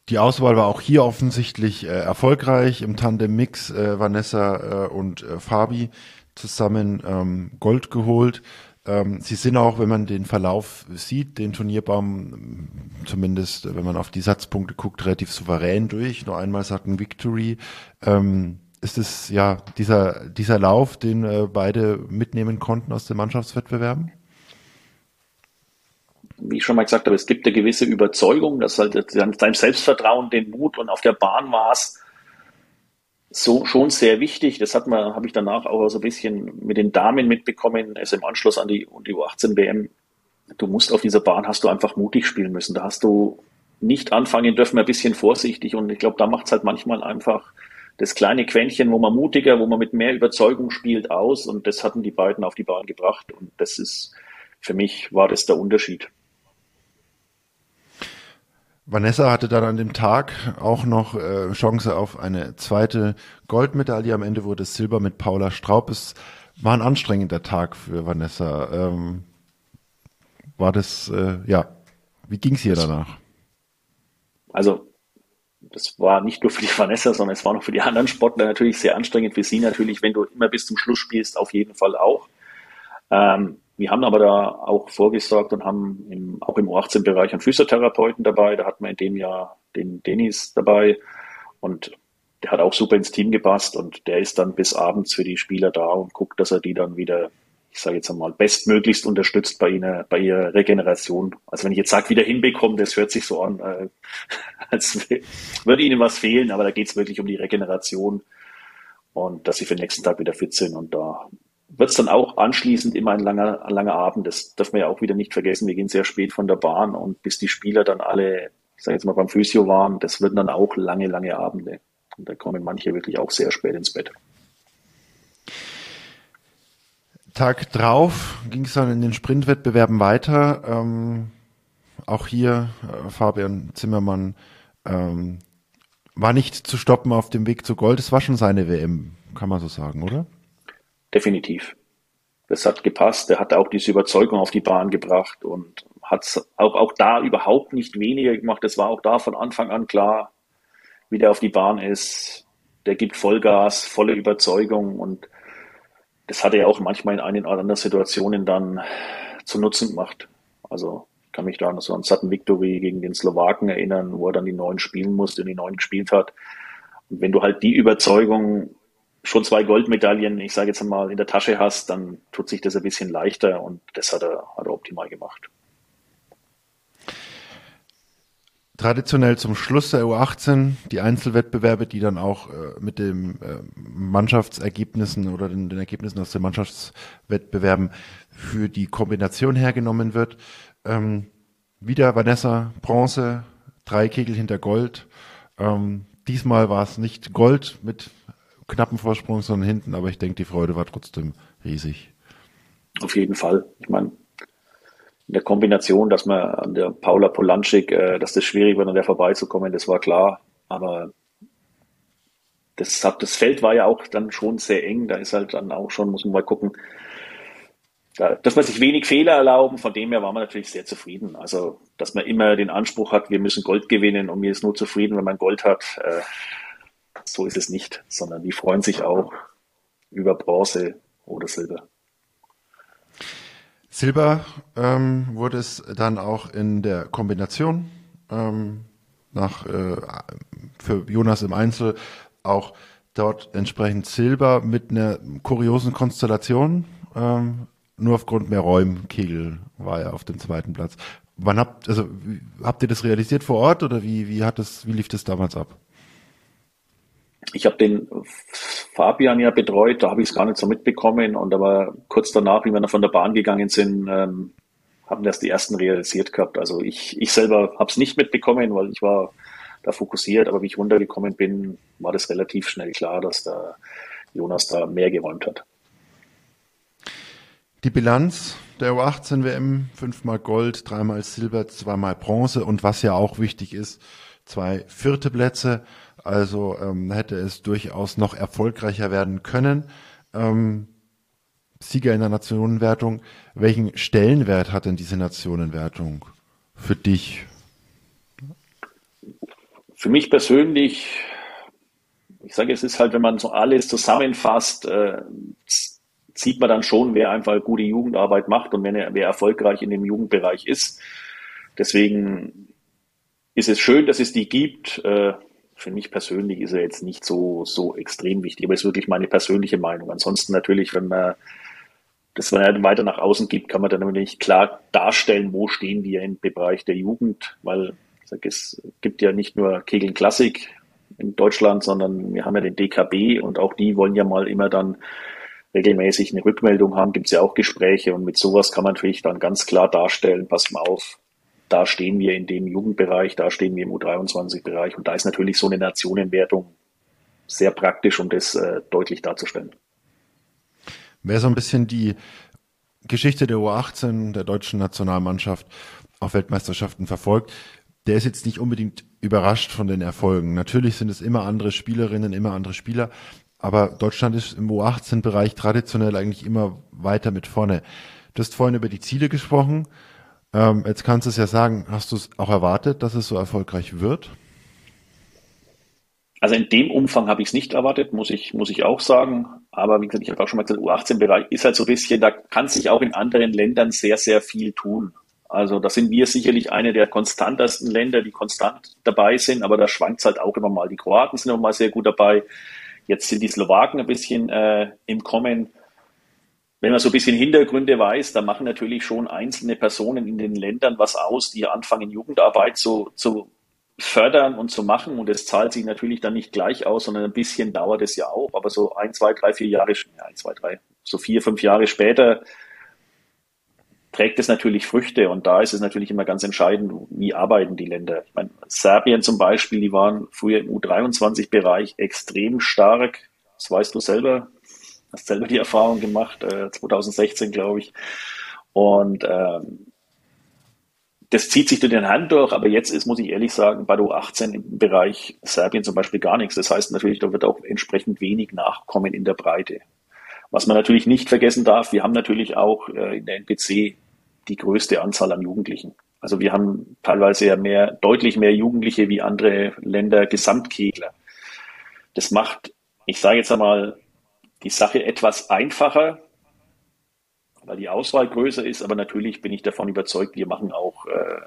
Die Auswahl war auch hier offensichtlich äh, erfolgreich. Im Tandem-Mix äh, Vanessa äh, und äh, Fabi zusammen ähm, Gold geholt. Ähm, sie sind auch, wenn man den Verlauf sieht, den Turnierbaum, zumindest wenn man auf die Satzpunkte guckt, relativ souverän durch. Nur einmal sagt ein Victory. Ähm, ist es ja dieser, dieser Lauf, den äh, beide mitnehmen konnten aus den Mannschaftswettbewerben? wie ich schon mal gesagt habe, es gibt eine gewisse Überzeugung, dass halt dein Selbstvertrauen, den Mut und auf der Bahn war es so schon sehr wichtig. Das hat man, habe ich danach auch so ein bisschen mit den Damen mitbekommen, also im Anschluss an die, die U18 WM. Du musst auf dieser Bahn, hast du einfach mutig spielen müssen. Da hast du nicht anfangen dürfen, ein bisschen vorsichtig. Und ich glaube, da macht es halt manchmal einfach das kleine Quäntchen, wo man mutiger, wo man mit mehr Überzeugung spielt, aus. Und das hatten die beiden auf die Bahn gebracht. Und das ist, für mich war das der Unterschied. Vanessa hatte dann an dem Tag auch noch äh, Chance auf eine zweite Goldmedaille. Am Ende wurde es Silber mit Paula Straub. Es war ein anstrengender Tag für Vanessa. Ähm, war das, äh, ja, wie ging es ihr danach? Also, das war nicht nur für die Vanessa, sondern es war noch für die anderen Sportler natürlich sehr anstrengend. Für sie natürlich, wenn du immer bis zum Schluss spielst, auf jeden Fall auch. Ähm, wir haben aber da auch vorgesorgt und haben im, auch im U18-Bereich einen Physiotherapeuten dabei. Da hatten wir in dem Jahr den Dennis dabei und der hat auch super ins Team gepasst und der ist dann bis abends für die Spieler da und guckt, dass er die dann wieder, ich sage jetzt einmal, bestmöglichst unterstützt bei ihnen, bei ihrer Regeneration. Also wenn ich jetzt sage, wieder hinbekommen, das hört sich so an, äh, als würde ihnen was fehlen, aber da geht es wirklich um die Regeneration und dass sie für den nächsten Tag wieder fit sind und da wird es dann auch anschließend immer ein langer, ein langer Abend. Das darf man ja auch wieder nicht vergessen. Wir gehen sehr spät von der Bahn und bis die Spieler dann alle, ich sage jetzt mal beim Physio waren, das wird dann auch lange, lange Abende. Und da kommen manche wirklich auch sehr spät ins Bett. Tag drauf ging es dann in den Sprintwettbewerben weiter. Ähm, auch hier äh, Fabian Zimmermann ähm, war nicht zu stoppen auf dem Weg zu Gold. Es war schon seine WM, kann man so sagen, oder? definitiv. Das hat gepasst. Er hat auch diese Überzeugung auf die Bahn gebracht und hat auch, auch da überhaupt nicht weniger gemacht. Es war auch da von Anfang an klar, wie der auf die Bahn ist. Der gibt Vollgas, volle Überzeugung und das hat er auch manchmal in einigen anderen Situationen dann zu Nutzen gemacht. Also Ich kann mich da noch so an Sutton Victory gegen den Slowaken erinnern, wo er dann die neuen spielen musste und die neuen gespielt hat. Und wenn du halt die Überzeugung schon zwei Goldmedaillen, ich sage jetzt mal, in der Tasche hast, dann tut sich das ein bisschen leichter und das hat er, hat er optimal gemacht. Traditionell zum Schluss der U18 die Einzelwettbewerbe, die dann auch äh, mit den äh, Mannschaftsergebnissen oder den, den, Ergebnissen aus den Mannschaftswettbewerben für die Kombination hergenommen wird. Ähm, wieder Vanessa Bronze, drei Kegel hinter Gold. Ähm, diesmal war es nicht Gold mit knappen Vorsprung, sondern hinten, aber ich denke, die Freude war trotzdem riesig. Auf jeden Fall. Ich meine, in der Kombination, dass man an der Paula Polanschik, äh, dass das schwierig wird, an der vorbeizukommen, das war klar. Aber das, das Feld war ja auch dann schon sehr eng. Da ist halt dann auch schon, muss man mal gucken, da darf man sich wenig Fehler erlauben. Von dem her war man natürlich sehr zufrieden. Also, dass man immer den Anspruch hat, wir müssen Gold gewinnen und mir ist nur zufrieden, wenn man Gold hat. Äh, so ist es nicht, sondern die freuen sich auch über Bronze oder Silber. Silber ähm, wurde es dann auch in der Kombination ähm, nach äh, für Jonas im Einzel auch dort entsprechend Silber mit einer kuriosen Konstellation. Ähm, nur aufgrund mehr Räumen. Kegel war ja auf dem zweiten Platz. Wann habt also habt ihr das realisiert vor Ort oder wie wie hat das wie lief das damals ab? Ich habe den Fabian ja betreut, da habe ich es gar nicht so mitbekommen und aber kurz danach, wie wir dann von der Bahn gegangen sind, ähm, haben das die ersten realisiert gehabt. Also ich, ich selber habe es nicht mitbekommen, weil ich war da fokussiert, aber wie ich runtergekommen bin, war das relativ schnell klar, dass da Jonas da mehr geräumt hat. Die Bilanz der U18 WM, fünfmal Gold, dreimal Silber, zweimal Bronze und was ja auch wichtig ist, zwei vierte Plätze. Also ähm, hätte es durchaus noch erfolgreicher werden können. Ähm, Sieger in der Nationenwertung. Welchen Stellenwert hat denn diese Nationenwertung für dich? Für mich persönlich, ich sage, es ist halt, wenn man so alles zusammenfasst, äh, sieht man dann schon, wer einfach gute Jugendarbeit macht und wer, wer erfolgreich in dem Jugendbereich ist. Deswegen ist es schön, dass es die gibt. Äh, für mich persönlich ist er jetzt nicht so, so extrem wichtig, aber es ist wirklich meine persönliche Meinung. Ansonsten natürlich, wenn man das weiter nach außen gibt, kann man dann nämlich klar darstellen, wo stehen wir im Bereich der Jugend, weil sag, es gibt ja nicht nur Kegeln Klassik in Deutschland, sondern wir haben ja den DKB und auch die wollen ja mal immer dann regelmäßig eine Rückmeldung haben, gibt es ja auch Gespräche und mit sowas kann man natürlich dann ganz klar darstellen, pass mal auf, da stehen wir in dem Jugendbereich, da stehen wir im U23-Bereich und da ist natürlich so eine Nationenwertung sehr praktisch, um das äh, deutlich darzustellen. Wer so ein bisschen die Geschichte der U18 der deutschen Nationalmannschaft auf Weltmeisterschaften verfolgt, der ist jetzt nicht unbedingt überrascht von den Erfolgen. Natürlich sind es immer andere Spielerinnen, immer andere Spieler, aber Deutschland ist im U18-Bereich traditionell eigentlich immer weiter mit vorne. Du hast vorhin über die Ziele gesprochen. Ähm, jetzt kannst du es ja sagen, hast du es auch erwartet, dass es so erfolgreich wird? Also in dem Umfang habe ich es nicht erwartet, muss ich, muss ich auch sagen. Aber wie gesagt, ich habe auch schon mal gesagt, U18-Bereich ist halt so ein bisschen, da kann sich auch in anderen Ländern sehr, sehr viel tun. Also da sind wir sicherlich eine der konstantesten Länder, die konstant dabei sind, aber da schwankt es halt auch immer mal. Die Kroaten sind immer mal sehr gut dabei. Jetzt sind die Slowaken ein bisschen äh, im Kommen wenn man so ein bisschen Hintergründe weiß, da machen natürlich schon einzelne Personen in den Ländern was aus, die anfangen, Jugendarbeit zu, zu fördern und zu machen. Und es zahlt sich natürlich dann nicht gleich aus, sondern ein bisschen dauert es ja auch. Aber so ein, zwei, drei, vier Jahre, ja, ein, zwei, drei, so vier, fünf Jahre später trägt es natürlich Früchte. Und da ist es natürlich immer ganz entscheidend, wie arbeiten die Länder. Ich meine, Serbien zum Beispiel, die waren früher im U23-Bereich extrem stark. Das weißt du selber, hast selber die Erfahrung gemacht, äh, 2016 glaube ich. Und ähm, das zieht sich durch den Hand durch, aber jetzt ist, muss ich ehrlich sagen, bei der 18 im Bereich Serbien zum Beispiel gar nichts. Das heißt natürlich, da wird auch entsprechend wenig Nachkommen in der Breite. Was man natürlich nicht vergessen darf, wir haben natürlich auch äh, in der NPC die größte Anzahl an Jugendlichen. Also wir haben teilweise ja mehr, deutlich mehr Jugendliche wie andere Länder Gesamtkegler. Das macht, ich sage jetzt einmal, die Sache etwas einfacher, weil die Auswahl größer ist, aber natürlich bin ich davon überzeugt, wir machen auch äh,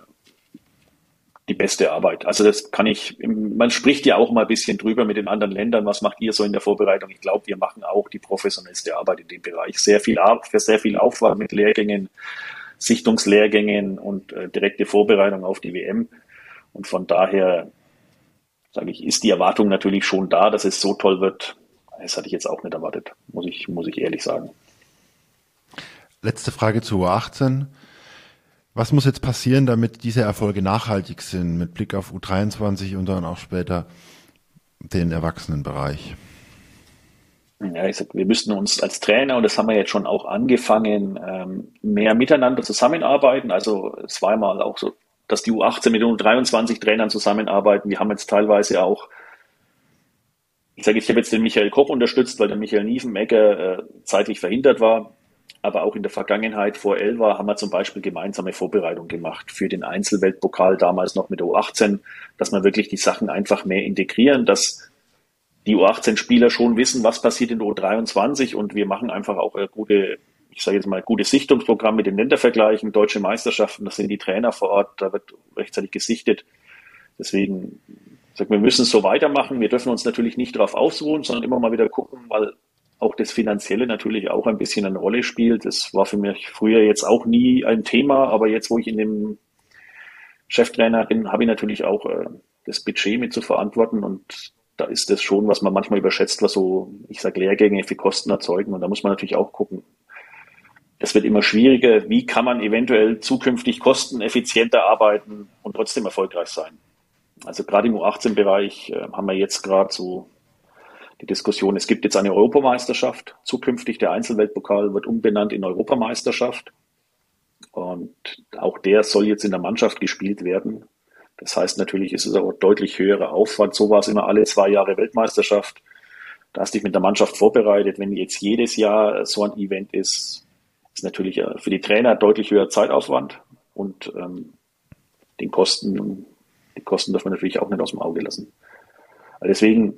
die beste Arbeit. Also das kann ich, man spricht ja auch mal ein bisschen drüber mit den anderen Ländern, was macht ihr so in der Vorbereitung? Ich glaube, wir machen auch die professionellste Arbeit in dem Bereich. Sehr viel, für sehr viel Aufwand mit Lehrgängen, Sichtungslehrgängen und äh, direkte Vorbereitung auf die WM. Und von daher, sage ich, ist die Erwartung natürlich schon da, dass es so toll wird. Das hatte ich jetzt auch nicht erwartet, muss ich, muss ich ehrlich sagen. Letzte Frage zu U18. Was muss jetzt passieren, damit diese Erfolge nachhaltig sind, mit Blick auf U23 und dann auch später den Erwachsenenbereich? Ja, ich sag, wir müssten uns als Trainer, und das haben wir jetzt schon auch angefangen, ähm, mehr miteinander zusammenarbeiten. Also es war mal auch so, dass die U18 mit den U23 Trainern zusammenarbeiten. Wir haben jetzt teilweise auch, ich sage, ich habe jetzt den Michael Koch unterstützt, weil der Michael Niefenmegger äh, zeitlich verhindert war. Aber auch in der Vergangenheit vor Elva haben wir zum Beispiel gemeinsame Vorbereitung gemacht für den Einzelweltpokal damals noch mit der U18, dass wir wirklich die Sachen einfach mehr integrieren, dass die U18-Spieler schon wissen, was passiert in der U23 und wir machen einfach auch eine gute, ich sage jetzt mal, gute Sichtungsprogramm mit den Ländervergleichen, deutsche Meisterschaften, das sind die Trainer vor Ort, da wird rechtzeitig gesichtet. Deswegen, ich sag, wir müssen so weitermachen. Wir dürfen uns natürlich nicht darauf ausruhen, sondern immer mal wieder gucken, weil auch das Finanzielle natürlich auch ein bisschen eine Rolle spielt. Das war für mich früher jetzt auch nie ein Thema, aber jetzt, wo ich in dem Cheftrainer bin, habe ich natürlich auch äh, das Budget mit zu verantworten und da ist das schon, was man manchmal überschätzt, was so, ich sage, Lehrgänge für Kosten erzeugen und da muss man natürlich auch gucken. Es wird immer schwieriger, wie kann man eventuell zukünftig kosteneffizienter arbeiten und trotzdem erfolgreich sein. Also gerade im U18-Bereich äh, haben wir jetzt gerade so die Diskussion, es gibt jetzt eine Europameisterschaft, zukünftig der Einzelweltpokal wird umbenannt in Europameisterschaft und auch der soll jetzt in der Mannschaft gespielt werden. Das heißt natürlich ist es auch deutlich höherer Aufwand. So war es immer alle zwei Jahre Weltmeisterschaft. Da hast du dich mit der Mannschaft vorbereitet. Wenn jetzt jedes Jahr so ein Event ist, ist natürlich äh, für die Trainer deutlich höher Zeitaufwand und ähm, den Kosten, die Kosten darf man natürlich auch nicht aus dem Auge lassen. Also deswegen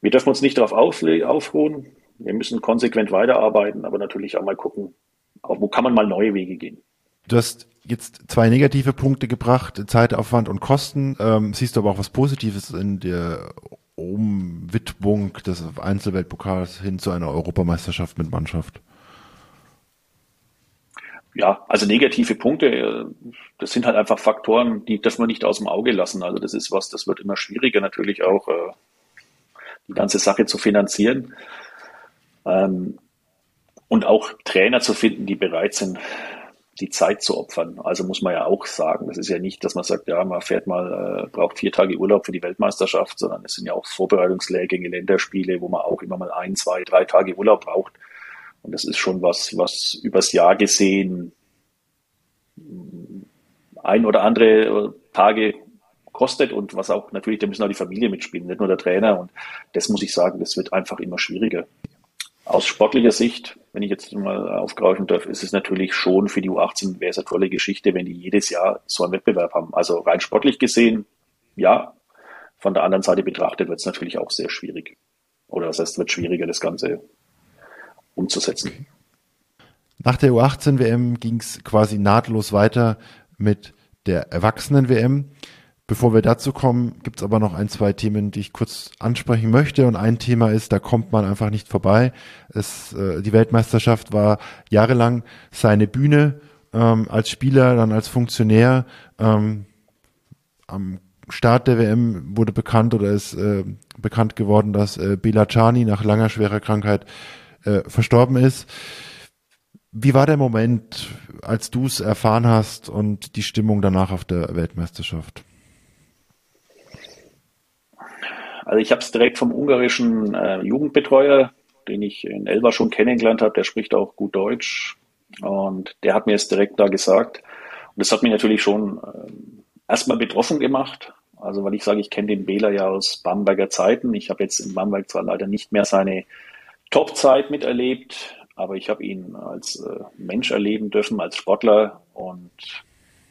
wir dürfen uns nicht darauf aufruhen. Wir müssen konsequent weiterarbeiten, aber natürlich auch mal gucken, auch wo kann man mal neue Wege gehen. Du hast jetzt zwei negative Punkte gebracht, Zeitaufwand und Kosten. Ähm, siehst du aber auch was Positives in der Umwidmung des Einzelweltpokals hin zu einer Europameisterschaft mit Mannschaft? Ja, also negative Punkte, äh, das sind halt einfach Faktoren, die dürfen wir nicht aus dem Auge lassen. Also das ist was, das wird immer schwieriger natürlich auch. Äh, die ganze Sache zu finanzieren. Ähm, und auch Trainer zu finden, die bereit sind, die Zeit zu opfern. Also muss man ja auch sagen, das ist ja nicht, dass man sagt, ja, man fährt mal, äh, braucht vier Tage Urlaub für die Weltmeisterschaft, sondern es sind ja auch Vorbereitungslehrgänge, Länderspiele, wo man auch immer mal ein, zwei, drei Tage Urlaub braucht. Und das ist schon was, was übers Jahr gesehen ein oder andere Tage kostet und was auch natürlich, da müssen auch die Familie mitspielen, nicht nur der Trainer. Und das muss ich sagen, das wird einfach immer schwieriger. Aus sportlicher Sicht, wenn ich jetzt mal aufgreifen darf, ist es natürlich schon für die U18 wäre es eine tolle Geschichte, wenn die jedes Jahr so einen Wettbewerb haben. Also rein sportlich gesehen, ja. Von der anderen Seite betrachtet wird es natürlich auch sehr schwierig. Oder das heißt, es wird schwieriger, das Ganze umzusetzen. Nach der U18-WM ging es quasi nahtlos weiter mit der Erwachsenen-WM. Bevor wir dazu kommen, gibt es aber noch ein, zwei Themen, die ich kurz ansprechen möchte. Und ein Thema ist, da kommt man einfach nicht vorbei. Es, äh, die Weltmeisterschaft war jahrelang seine Bühne ähm, als Spieler, dann als Funktionär. Ähm, am Start der WM wurde bekannt oder ist äh, bekannt geworden, dass äh, Bela Chani nach langer schwerer Krankheit äh, verstorben ist. Wie war der Moment, als du es erfahren hast und die Stimmung danach auf der Weltmeisterschaft? Also ich habe es direkt vom ungarischen äh, Jugendbetreuer, den ich in Elba schon kennengelernt habe, der spricht auch gut Deutsch und der hat mir es direkt da gesagt. Und das hat mich natürlich schon äh, erstmal betroffen gemacht. Also weil ich sage, ich kenne den Bela ja aus Bamberger Zeiten. Ich habe jetzt in Bamberg zwar leider nicht mehr seine Top-Zeit miterlebt, aber ich habe ihn als äh, Mensch erleben dürfen, als Sportler und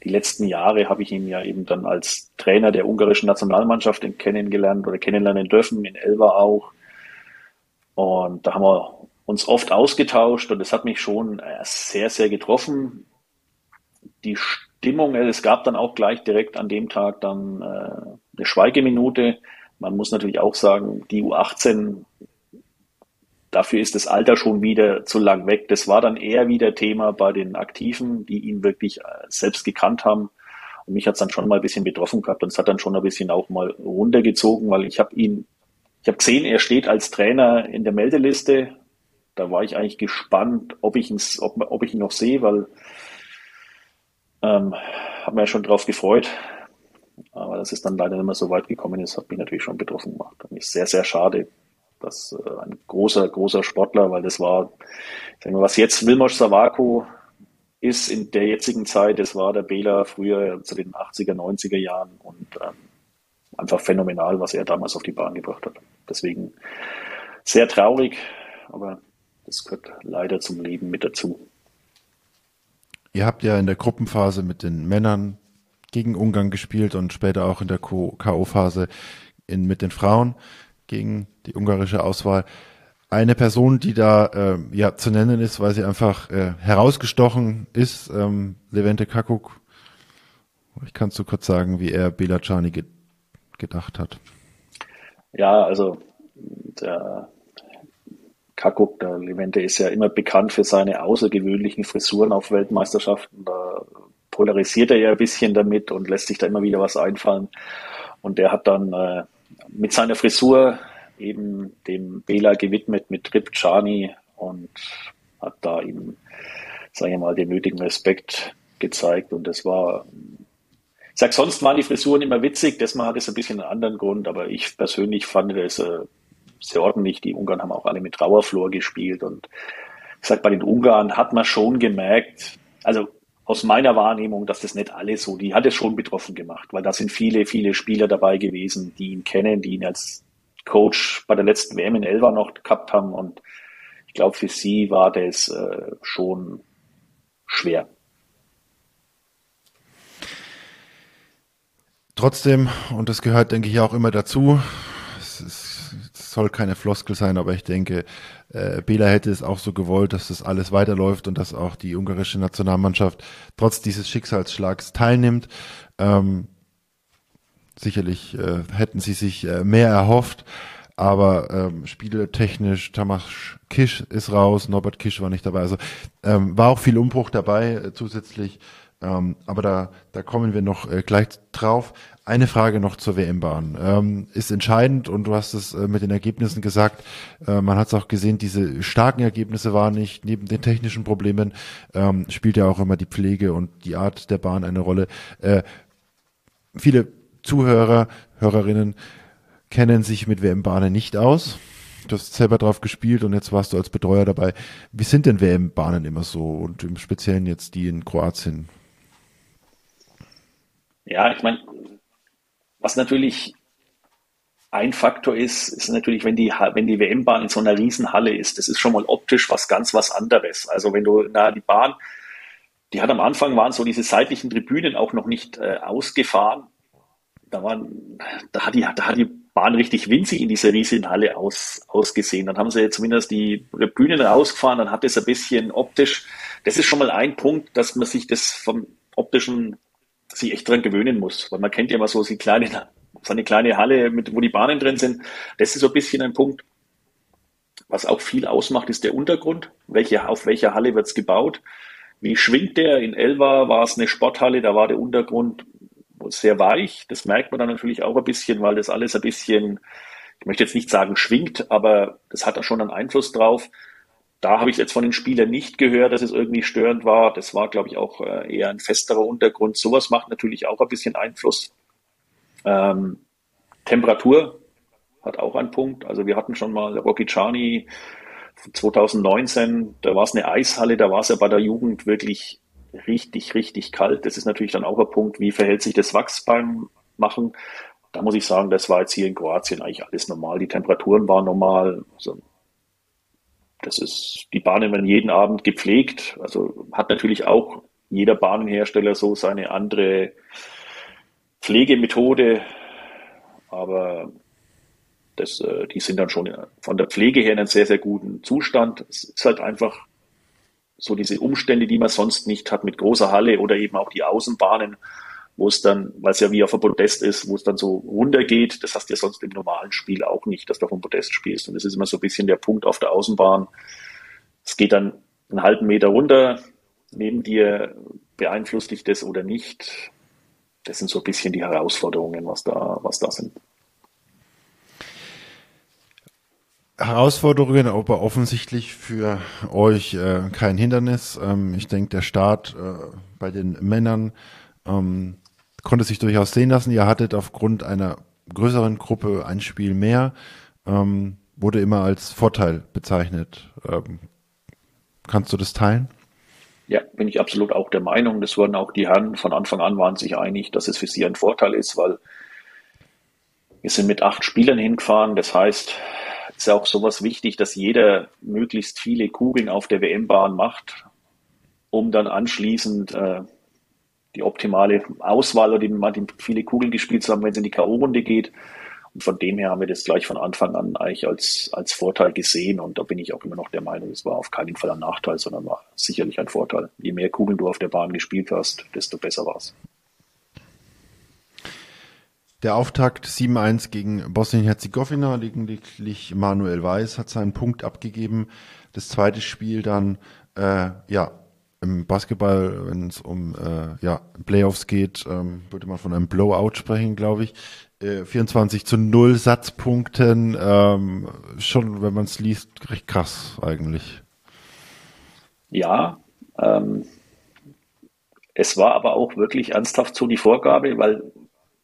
die letzten Jahre habe ich ihn ja eben dann als Trainer der ungarischen Nationalmannschaft kennengelernt oder kennenlernen dürfen, in Elva auch. Und da haben wir uns oft ausgetauscht und es hat mich schon äh, sehr, sehr getroffen. Die Stimmung, äh, es gab dann auch gleich direkt an dem Tag dann äh, eine Schweigeminute. Man muss natürlich auch sagen, die U18, dafür ist das Alter schon wieder zu lang weg. Das war dann eher wieder Thema bei den Aktiven, die ihn wirklich selbst gekannt haben. Und mich hat es dann schon mal ein bisschen betroffen gehabt und es hat dann schon ein bisschen auch mal runtergezogen, weil ich habe ihn, ich habe gesehen, er steht als Trainer in der Meldeliste da war ich eigentlich gespannt, ob ich, ins, ob, ob ich ihn noch sehe, weil ähm, habe mir ja schon drauf gefreut. Aber dass es dann leider nicht mehr so weit gekommen ist, hat mich natürlich schon betroffen gemacht. Und ist sehr, sehr schade, dass äh, ein großer, großer Sportler, weil das war, sagen wir, was jetzt Wilmos Savako ist in der jetzigen Zeit, das war der Bela früher zu den 80er, 90er Jahren und ähm, einfach phänomenal, was er damals auf die Bahn gebracht hat. Deswegen sehr traurig, aber das gehört leider zum Leben mit dazu. Ihr habt ja in der Gruppenphase mit den Männern gegen Ungarn gespielt und später auch in der K.O.-Phase mit den Frauen gegen die ungarische Auswahl. Eine Person, die da äh, ja zu nennen ist, weil sie einfach äh, herausgestochen ist, ähm, Levente Kakuk. Ich kann so kurz sagen, wie er Belacani ge gedacht hat. Ja, also der Kakuk, der Levente ist ja immer bekannt für seine außergewöhnlichen Frisuren auf Weltmeisterschaften. Da polarisiert er ja ein bisschen damit und lässt sich da immer wieder was einfallen. Und der hat dann äh, mit seiner Frisur eben dem Bela gewidmet mit Trip Chani und hat da ihm, sage ich mal, den nötigen Respekt gezeigt. Und das war, ich sag, sonst waren die Frisuren immer witzig, das mal hat es ein bisschen einen anderen Grund, aber ich persönlich fand es äh, sehr ordentlich. Die Ungarn haben auch alle mit Trauerflor gespielt und ich sag, bei den Ungarn hat man schon gemerkt, also aus meiner Wahrnehmung, dass das nicht alles so, die hat es schon betroffen gemacht, weil da sind viele, viele Spieler dabei gewesen, die ihn kennen, die ihn als Coach bei der letzten WM in Elva noch gehabt haben und ich glaube, für sie war das äh, schon schwer. Trotzdem, und das gehört, denke ich, auch immer dazu, soll keine Floskel sein, aber ich denke, äh, Bela hätte es auch so gewollt, dass das alles weiterläuft und dass auch die ungarische Nationalmannschaft trotz dieses Schicksalsschlags teilnimmt. Ähm, sicherlich äh, hätten sie sich äh, mehr erhofft, aber ähm, spieletechnisch, Thomas Kisch ist raus, Norbert Kisch war nicht dabei, also ähm, war auch viel Umbruch dabei äh, zusätzlich. Ähm, aber da, da kommen wir noch äh, gleich drauf. Eine Frage noch zur WM-Bahn. Ähm, ist entscheidend und du hast es äh, mit den Ergebnissen gesagt. Äh, man hat es auch gesehen, diese starken Ergebnisse waren nicht, neben den technischen Problemen ähm, spielt ja auch immer die Pflege und die Art der Bahn eine Rolle. Äh, viele Zuhörer, Hörerinnen kennen sich mit WM-Bahnen nicht aus. Du hast selber drauf gespielt und jetzt warst du als Betreuer dabei. Wie sind denn WM-Bahnen immer so und im Speziellen jetzt die in Kroatien? Ja, ich meine, was natürlich ein Faktor ist, ist natürlich, wenn die, wenn die WM-Bahn in so einer Riesenhalle ist, das ist schon mal optisch was ganz was anderes. Also wenn du, na, die Bahn, die hat am Anfang waren so diese seitlichen Tribünen auch noch nicht äh, ausgefahren. Da waren, da hat die, da hat die Bahn richtig winzig in dieser Riesenhalle aus, ausgesehen. Dann haben sie zumindest die Bühnen rausgefahren, dann hat es ein bisschen optisch, das ist schon mal ein Punkt, dass man sich das vom optischen sich echt dran gewöhnen muss. Weil man kennt ja immer so die kleine, so eine kleine Halle, mit, wo die Bahnen drin sind. Das ist so ein bisschen ein Punkt. Was auch viel ausmacht, ist der Untergrund. Welche, auf welcher Halle wird's gebaut? Wie schwingt der? In Elva war es eine Sporthalle, da war der Untergrund sehr weich. Das merkt man dann natürlich auch ein bisschen, weil das alles ein bisschen, ich möchte jetzt nicht sagen schwingt, aber das hat da schon einen Einfluss drauf. Da habe ich jetzt von den Spielern nicht gehört, dass es irgendwie störend war. Das war, glaube ich, auch äh, eher ein festerer Untergrund. Sowas macht natürlich auch ein bisschen Einfluss. Ähm, Temperatur hat auch einen Punkt. Also wir hatten schon mal Rocky Chani 2019, da war es eine Eishalle, da war es ja bei der Jugend wirklich richtig, richtig kalt. Das ist natürlich dann auch ein Punkt, wie verhält sich das Wachs beim Machen. Da muss ich sagen, das war jetzt hier in Kroatien eigentlich alles normal. Die Temperaturen waren normal. Also das ist, die Bahnen werden jeden Abend gepflegt. Also hat natürlich auch jeder Bahnenhersteller so seine andere Pflegemethode. Aber das, äh, die sind dann schon von der Pflege her in einem sehr, sehr guten Zustand. Es ist halt einfach so diese Umstände, die man sonst nicht hat mit großer Halle oder eben auch die Außenbahnen, wo es dann, weil es ja wie auf dem Podest ist, wo es dann so runtergeht. Das hast du ja sonst im normalen Spiel auch nicht, dass du auf dem Podest spielst. Und das ist immer so ein bisschen der Punkt auf der Außenbahn. Es geht dann einen halben Meter runter, neben dir beeinflusst dich das oder nicht. Das sind so ein bisschen die Herausforderungen, was da, was da sind. Herausforderungen, aber offensichtlich für euch äh, kein Hindernis. Ähm, ich denke, der Start äh, bei den Männern ähm, konnte sich durchaus sehen lassen. Ihr hattet aufgrund einer größeren Gruppe ein Spiel mehr, ähm, wurde immer als Vorteil bezeichnet. Ähm, kannst du das teilen? Ja, bin ich absolut auch der Meinung. Das wurden auch die Herren von Anfang an waren sich einig, dass es für sie ein Vorteil ist, weil wir sind mit acht Spielern hingefahren. Das heißt, ist ja auch sowas wichtig, dass jeder möglichst viele Kugeln auf der WM-Bahn macht, um dann anschließend äh, die optimale Auswahl oder die, die viele Kugeln gespielt haben, wenn es in die K.O.-Runde geht. Und von dem her haben wir das gleich von Anfang an eigentlich als, als Vorteil gesehen. Und da bin ich auch immer noch der Meinung, es war auf keinen Fall ein Nachteil, sondern war sicherlich ein Vorteil. Je mehr Kugeln du auf der Bahn gespielt hast, desto besser war es. Der Auftakt 7-1 gegen Bosnien-Herzegowina, lediglich Manuel Weiß hat seinen Punkt abgegeben. Das zweite Spiel dann, äh, ja, im Basketball, wenn es um äh, ja, Playoffs geht, ähm, würde man von einem Blowout sprechen, glaube ich. Äh, 24 zu 0 Satzpunkten, ähm, schon, wenn man es liest, recht krass eigentlich. Ja, ähm, es war aber auch wirklich ernsthaft so die Vorgabe, weil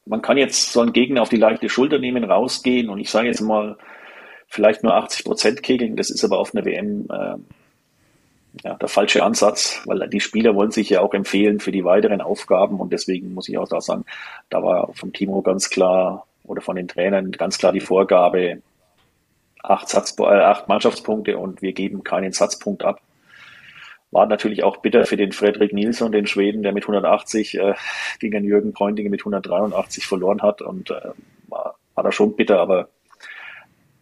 man kann jetzt so einen Gegner auf die leichte Schulter nehmen, rausgehen und ich sage jetzt mal, vielleicht nur 80 Prozent kegeln. Das ist aber auf einer WM äh, ja, der falsche Ansatz, weil die Spieler wollen sich ja auch empfehlen für die weiteren Aufgaben und deswegen muss ich auch da sagen, da war vom Timo ganz klar oder von den Trainern ganz klar die Vorgabe, acht, Satz, äh, acht Mannschaftspunkte und wir geben keinen Satzpunkt ab. War natürlich auch bitter für den Frederik Nilsson, den Schweden, der mit 180 äh, gegen Jürgen Pointinge mit 183 verloren hat. Und äh, war, war da schon bitter, aber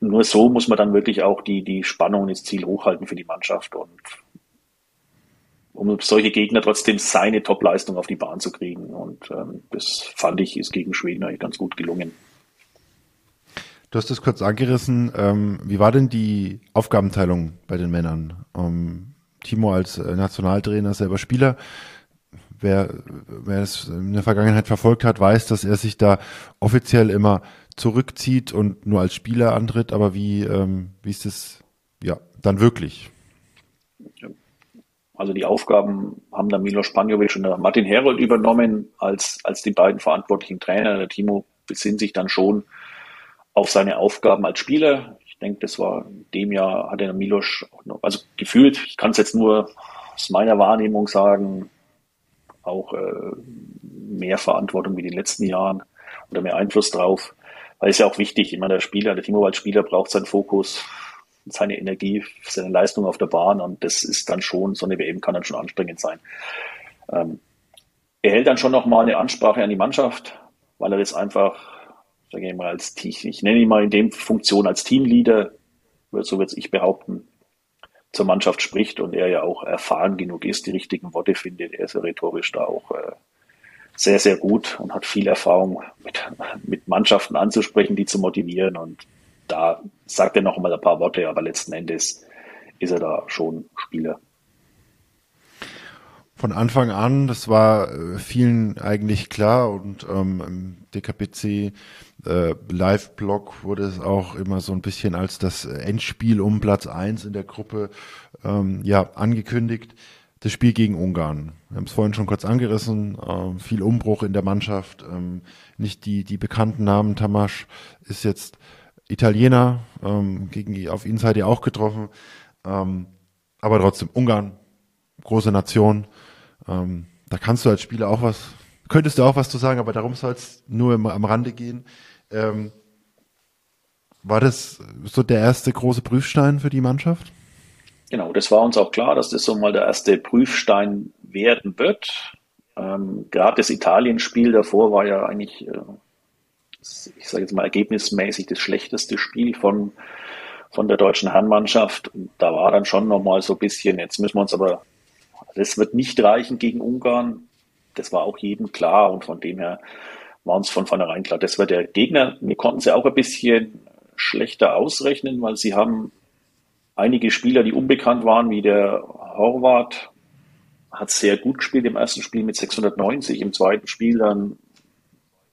nur so muss man dann wirklich auch die, die Spannung ins Ziel hochhalten für die Mannschaft und um solche Gegner trotzdem seine Topleistung auf die Bahn zu kriegen. Und ähm, das fand ich, ist gegen Schweden eigentlich ganz gut gelungen. Du hast es kurz angerissen. Ähm, wie war denn die Aufgabenteilung bei den Männern? Ähm, Timo als äh, Nationaltrainer selber Spieler. Wer, wer es in der Vergangenheit verfolgt hat, weiß, dass er sich da offiziell immer zurückzieht und nur als Spieler antritt. Aber wie, ähm, wie ist es ja dann wirklich? Also die Aufgaben haben dann Milo Spanjovic und Martin Herold übernommen als, als die beiden verantwortlichen Trainer. Der Timo besinnt sich dann schon auf seine Aufgaben als Spieler denke, das war in dem Jahr, hat der Milos, also gefühlt, ich kann es jetzt nur aus meiner Wahrnehmung sagen, auch äh, mehr Verantwortung wie in den letzten Jahren oder mehr Einfluss drauf. Weil es ja auch wichtig, ich meine, der Spieler, der Timo als Spieler braucht seinen Fokus, seine Energie, seine Leistung auf der Bahn und das ist dann schon, so eine WM kann dann schon anstrengend sein. Ähm, er hält dann schon nochmal eine Ansprache an die Mannschaft, weil er das einfach sage ich mal, als ich nenne ihn mal in dem Funktion als Teamleader, so würde ich behaupten, zur Mannschaft spricht und er ja auch erfahren genug ist, die richtigen Worte findet. Er ist ja rhetorisch da auch äh, sehr, sehr gut und hat viel Erfahrung mit, mit Mannschaften anzusprechen, die zu motivieren. Und da sagt er noch mal ein paar Worte, aber letzten Endes ist er da schon Spieler. Von Anfang an, das war äh, vielen eigentlich klar und ähm, im DKPC äh, Live-Blog wurde es auch immer so ein bisschen als das Endspiel um Platz eins in der Gruppe ähm, ja angekündigt. Das Spiel gegen Ungarn. Wir haben es vorhin schon kurz angerissen. Ähm, viel Umbruch in der Mannschaft. Ähm, nicht die, die bekannten Namen. Tamasch ist jetzt Italiener. Ähm, gegen, auf ihn seid ihr auch getroffen. Ähm, aber trotzdem, Ungarn, große Nation. Ähm, da kannst du als Spieler auch was, könntest du auch was zu sagen, aber darum soll es nur im, am Rande gehen. Ähm, war das so der erste große Prüfstein für die Mannschaft? Genau, das war uns auch klar, dass das so mal der erste Prüfstein werden wird. Ähm, Gerade das Italien-Spiel davor war ja eigentlich äh, ich sage jetzt mal ergebnismäßig das schlechteste Spiel von, von der deutschen Herrenmannschaft. Da war dann schon nochmal so ein bisschen, jetzt müssen wir uns aber, das wird nicht reichen gegen Ungarn. Das war auch jedem klar und von dem her war uns von vornherein klar, das wird der Gegner. Wir konnten sie auch ein bisschen schlechter ausrechnen, weil sie haben einige Spieler, die unbekannt waren, wie der Horvath, hat sehr gut gespielt im ersten Spiel mit 690, im zweiten Spiel dann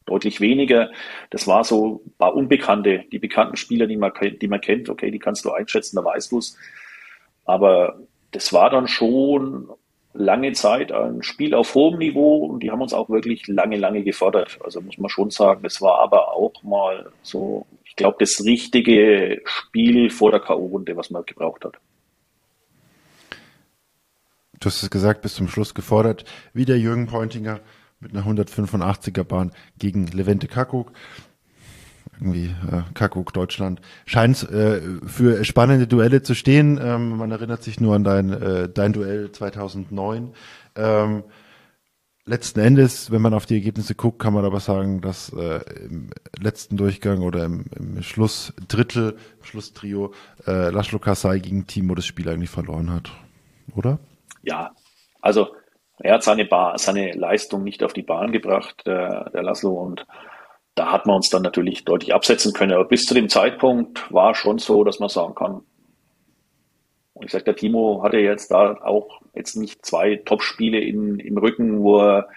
deutlich weniger. Das war so ein paar Unbekannte, die bekannten Spieler, die man, die man kennt, okay, die kannst du einschätzen, da weißt du es. Aber das war dann schon lange Zeit ein Spiel auf hohem Niveau und die haben uns auch wirklich lange, lange gefordert. Also muss man schon sagen, das war aber auch mal so, ich glaube, das richtige Spiel vor der K.O.-Runde, was man gebraucht hat. Du hast es gesagt, bis zum Schluss gefordert, wie der Jürgen Pointinger mit einer 185er Bahn gegen Levente Kakuk. Irgendwie äh, Kakuk Deutschland. Scheint äh, für spannende Duelle zu stehen. Ähm, man erinnert sich nur an dein, äh, dein Duell 2009. Ähm, letzten Endes, wenn man auf die Ergebnisse guckt, kann man aber sagen, dass äh, im letzten Durchgang oder im, im Schlussdrittel, im Schlusstrio, äh, Laszlo Kasai gegen Timo das Spiel eigentlich verloren hat, oder? Ja, also er hat seine, Bar, seine Leistung nicht auf die Bahn gebracht, der, der Laszlo, und da hat man uns dann natürlich deutlich absetzen können. Aber bis zu dem Zeitpunkt war schon so, dass man sagen kann, und ich sage, der Timo hatte jetzt da auch jetzt nicht zwei Top-Spiele im Rücken, wo er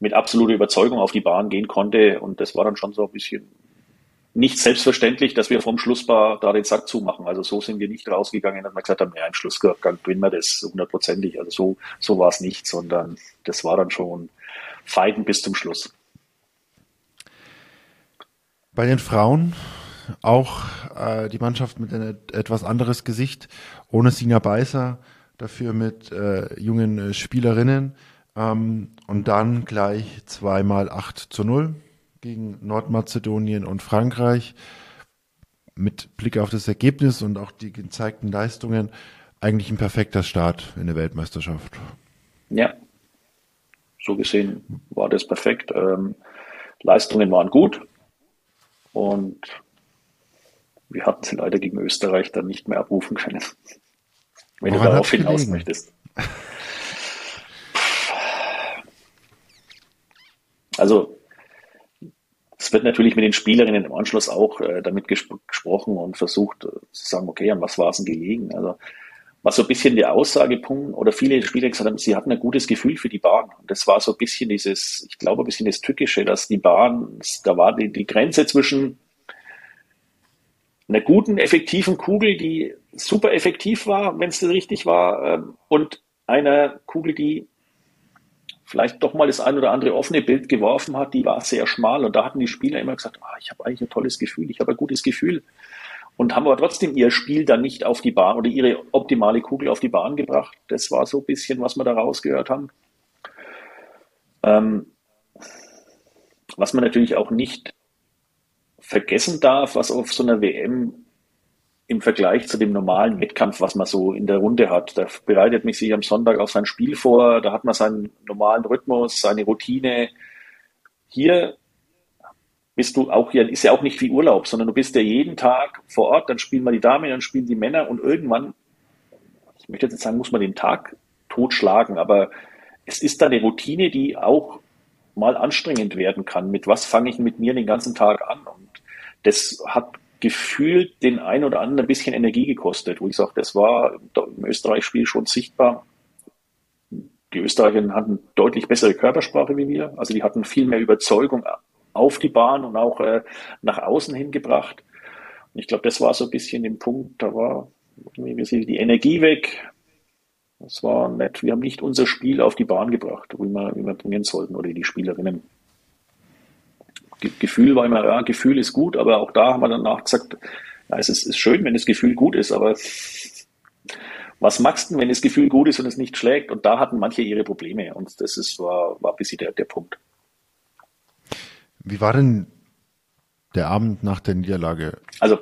mit absoluter Überzeugung auf die Bahn gehen konnte. Und das war dann schon so ein bisschen nicht selbstverständlich, dass wir vom Schlussbar da den Sack zumachen. Also so sind wir nicht rausgegangen, dass wir gesagt haben, ja, im Schlussgang gewinnen wir das hundertprozentig. Also so, so war es nicht, sondern das war dann schon Feiten bis zum Schluss. Bei den Frauen auch äh, die Mannschaft mit einem etwas anderes Gesicht, ohne Sina Beißer, dafür mit äh, jungen äh, Spielerinnen ähm, und dann gleich zweimal 8 zu 0 gegen Nordmazedonien und Frankreich. Mit Blick auf das Ergebnis und auch die gezeigten Leistungen eigentlich ein perfekter Start in der Weltmeisterschaft. Ja, so gesehen war das perfekt. Ähm, Leistungen waren gut und wir hatten sie leider gegen Österreich dann nicht mehr abrufen können. Wenn Woran du darauf hinaus gelegen? möchtest. Also es wird natürlich mit den Spielerinnen im Anschluss auch äh, damit gesp gesprochen und versucht äh, zu sagen, okay, an was war es denn gelegen? Also was so ein bisschen der Aussagepunkt oder viele Spieler gesagt haben, sie hatten ein gutes Gefühl für die Bahn. Und das war so ein bisschen dieses, ich glaube, ein bisschen das Tückische, dass die Bahn, da war die, die Grenze zwischen einer guten, effektiven Kugel, die super effektiv war, wenn es richtig war, ähm, und einer Kugel, die vielleicht doch mal das ein oder andere offene Bild geworfen hat, die war sehr schmal. Und da hatten die Spieler immer gesagt, ah, ich habe eigentlich ein tolles Gefühl, ich habe ein gutes Gefühl. Und haben aber trotzdem ihr Spiel dann nicht auf die Bahn oder ihre optimale Kugel auf die Bahn gebracht. Das war so ein bisschen, was wir da rausgehört haben. Ähm, was man natürlich auch nicht vergessen darf, was auf so einer WM im Vergleich zu dem normalen Wettkampf, was man so in der Runde hat. Da bereitet mich sich am Sonntag auf sein Spiel vor, da hat man seinen normalen Rhythmus, seine Routine. Hier bist du auch hier, ist ja auch nicht wie Urlaub, sondern du bist ja jeden Tag vor Ort, dann spielen mal die Damen, dann spielen die Männer und irgendwann, ich möchte jetzt sagen, muss man den Tag totschlagen, aber es ist da eine Routine, die auch mal anstrengend werden kann. Mit was fange ich mit mir den ganzen Tag an? Und das hat gefühlt den ein oder anderen ein bisschen Energie gekostet, wo ich sage, das war im Österreich-Spiel schon sichtbar. Die Österreicher hatten deutlich bessere Körpersprache wie wir. Also die hatten viel mehr Überzeugung auf die Bahn und auch äh, nach außen hingebracht. Und ich glaube, das war so ein bisschen den Punkt, da war die Energie weg. Das war nett. Wir haben nicht unser Spiel auf die Bahn gebracht, wie wir, wie wir bringen sollten, oder die Spielerinnen. Gefühl war immer, ja, Gefühl ist gut, aber auch da haben wir danach gesagt, ja, es ist, ist schön, wenn das Gefühl gut ist, aber was machst du, wenn das Gefühl gut ist und es nicht schlägt? Und da hatten manche ihre Probleme und das ist, war, war ein bisschen der, der Punkt. Wie war denn der Abend nach der Niederlage? Also,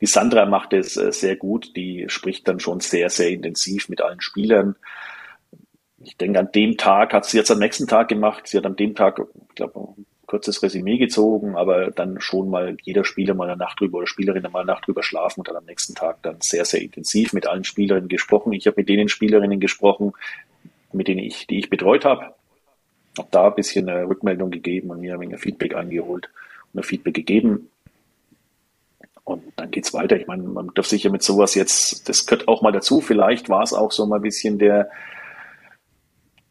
die Sandra macht es äh, sehr gut. Die spricht dann schon sehr, sehr intensiv mit allen Spielern. Ich denke, an dem Tag hat sie jetzt am nächsten Tag gemacht. Sie hat an dem Tag, ich glaube, kurzes Resümee gezogen, aber dann schon mal jeder Spieler mal eine Nacht drüber oder Spielerin mal eine Nacht drüber schlafen und dann am nächsten Tag dann sehr, sehr intensiv mit allen Spielerinnen gesprochen. Ich habe mit denen Spielerinnen gesprochen, mit denen ich, die ich betreut habe. Habe da ein bisschen eine Rückmeldung gegeben und mir ein Feedback eingeholt und ein Feedback gegeben. Und dann geht's weiter. Ich meine, man darf sich ja mit sowas jetzt, das gehört auch mal dazu. Vielleicht war es auch so mal ein bisschen der,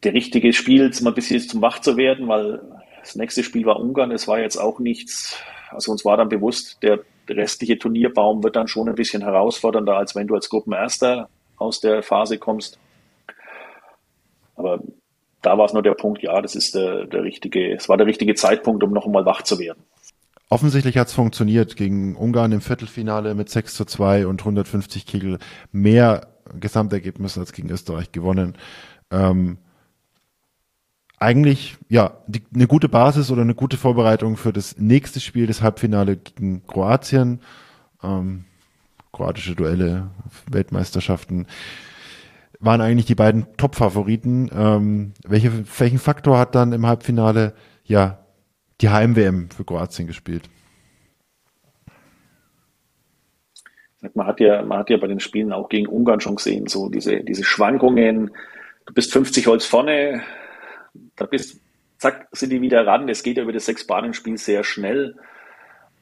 der richtige Spiel, mal ein bisschen zum Wach zu werden, weil das nächste Spiel war Ungarn. Es war jetzt auch nichts, also uns war dann bewusst, der restliche Turnierbaum wird dann schon ein bisschen herausfordernder, als wenn du als Gruppenerster aus der Phase kommst. Aber da war es nur der Punkt, ja, das ist der, der richtige, es war der richtige Zeitpunkt, um noch einmal wach zu werden. Offensichtlich hat es funktioniert gegen Ungarn im Viertelfinale mit 6 zu 2 und 150 Kegel mehr Gesamtergebnis als gegen Österreich gewonnen. Ähm, eigentlich ja die, eine gute Basis oder eine gute Vorbereitung für das nächste Spiel, das Halbfinale gegen Kroatien. Ähm, kroatische Duelle, Weltmeisterschaften waren eigentlich die beiden Top-Favoriten. Ähm, welche, welchen Faktor hat dann im Halbfinale ja die Heim-WM für Kroatien gespielt? Man hat ja, man hat ja bei den Spielen auch gegen Ungarn schon gesehen, so diese, diese Schwankungen. Du bist 50 Holz vorne, da bist, zack, sind die wieder ran. Es geht ja über das Sechs-Bahnen-Spiel sehr schnell.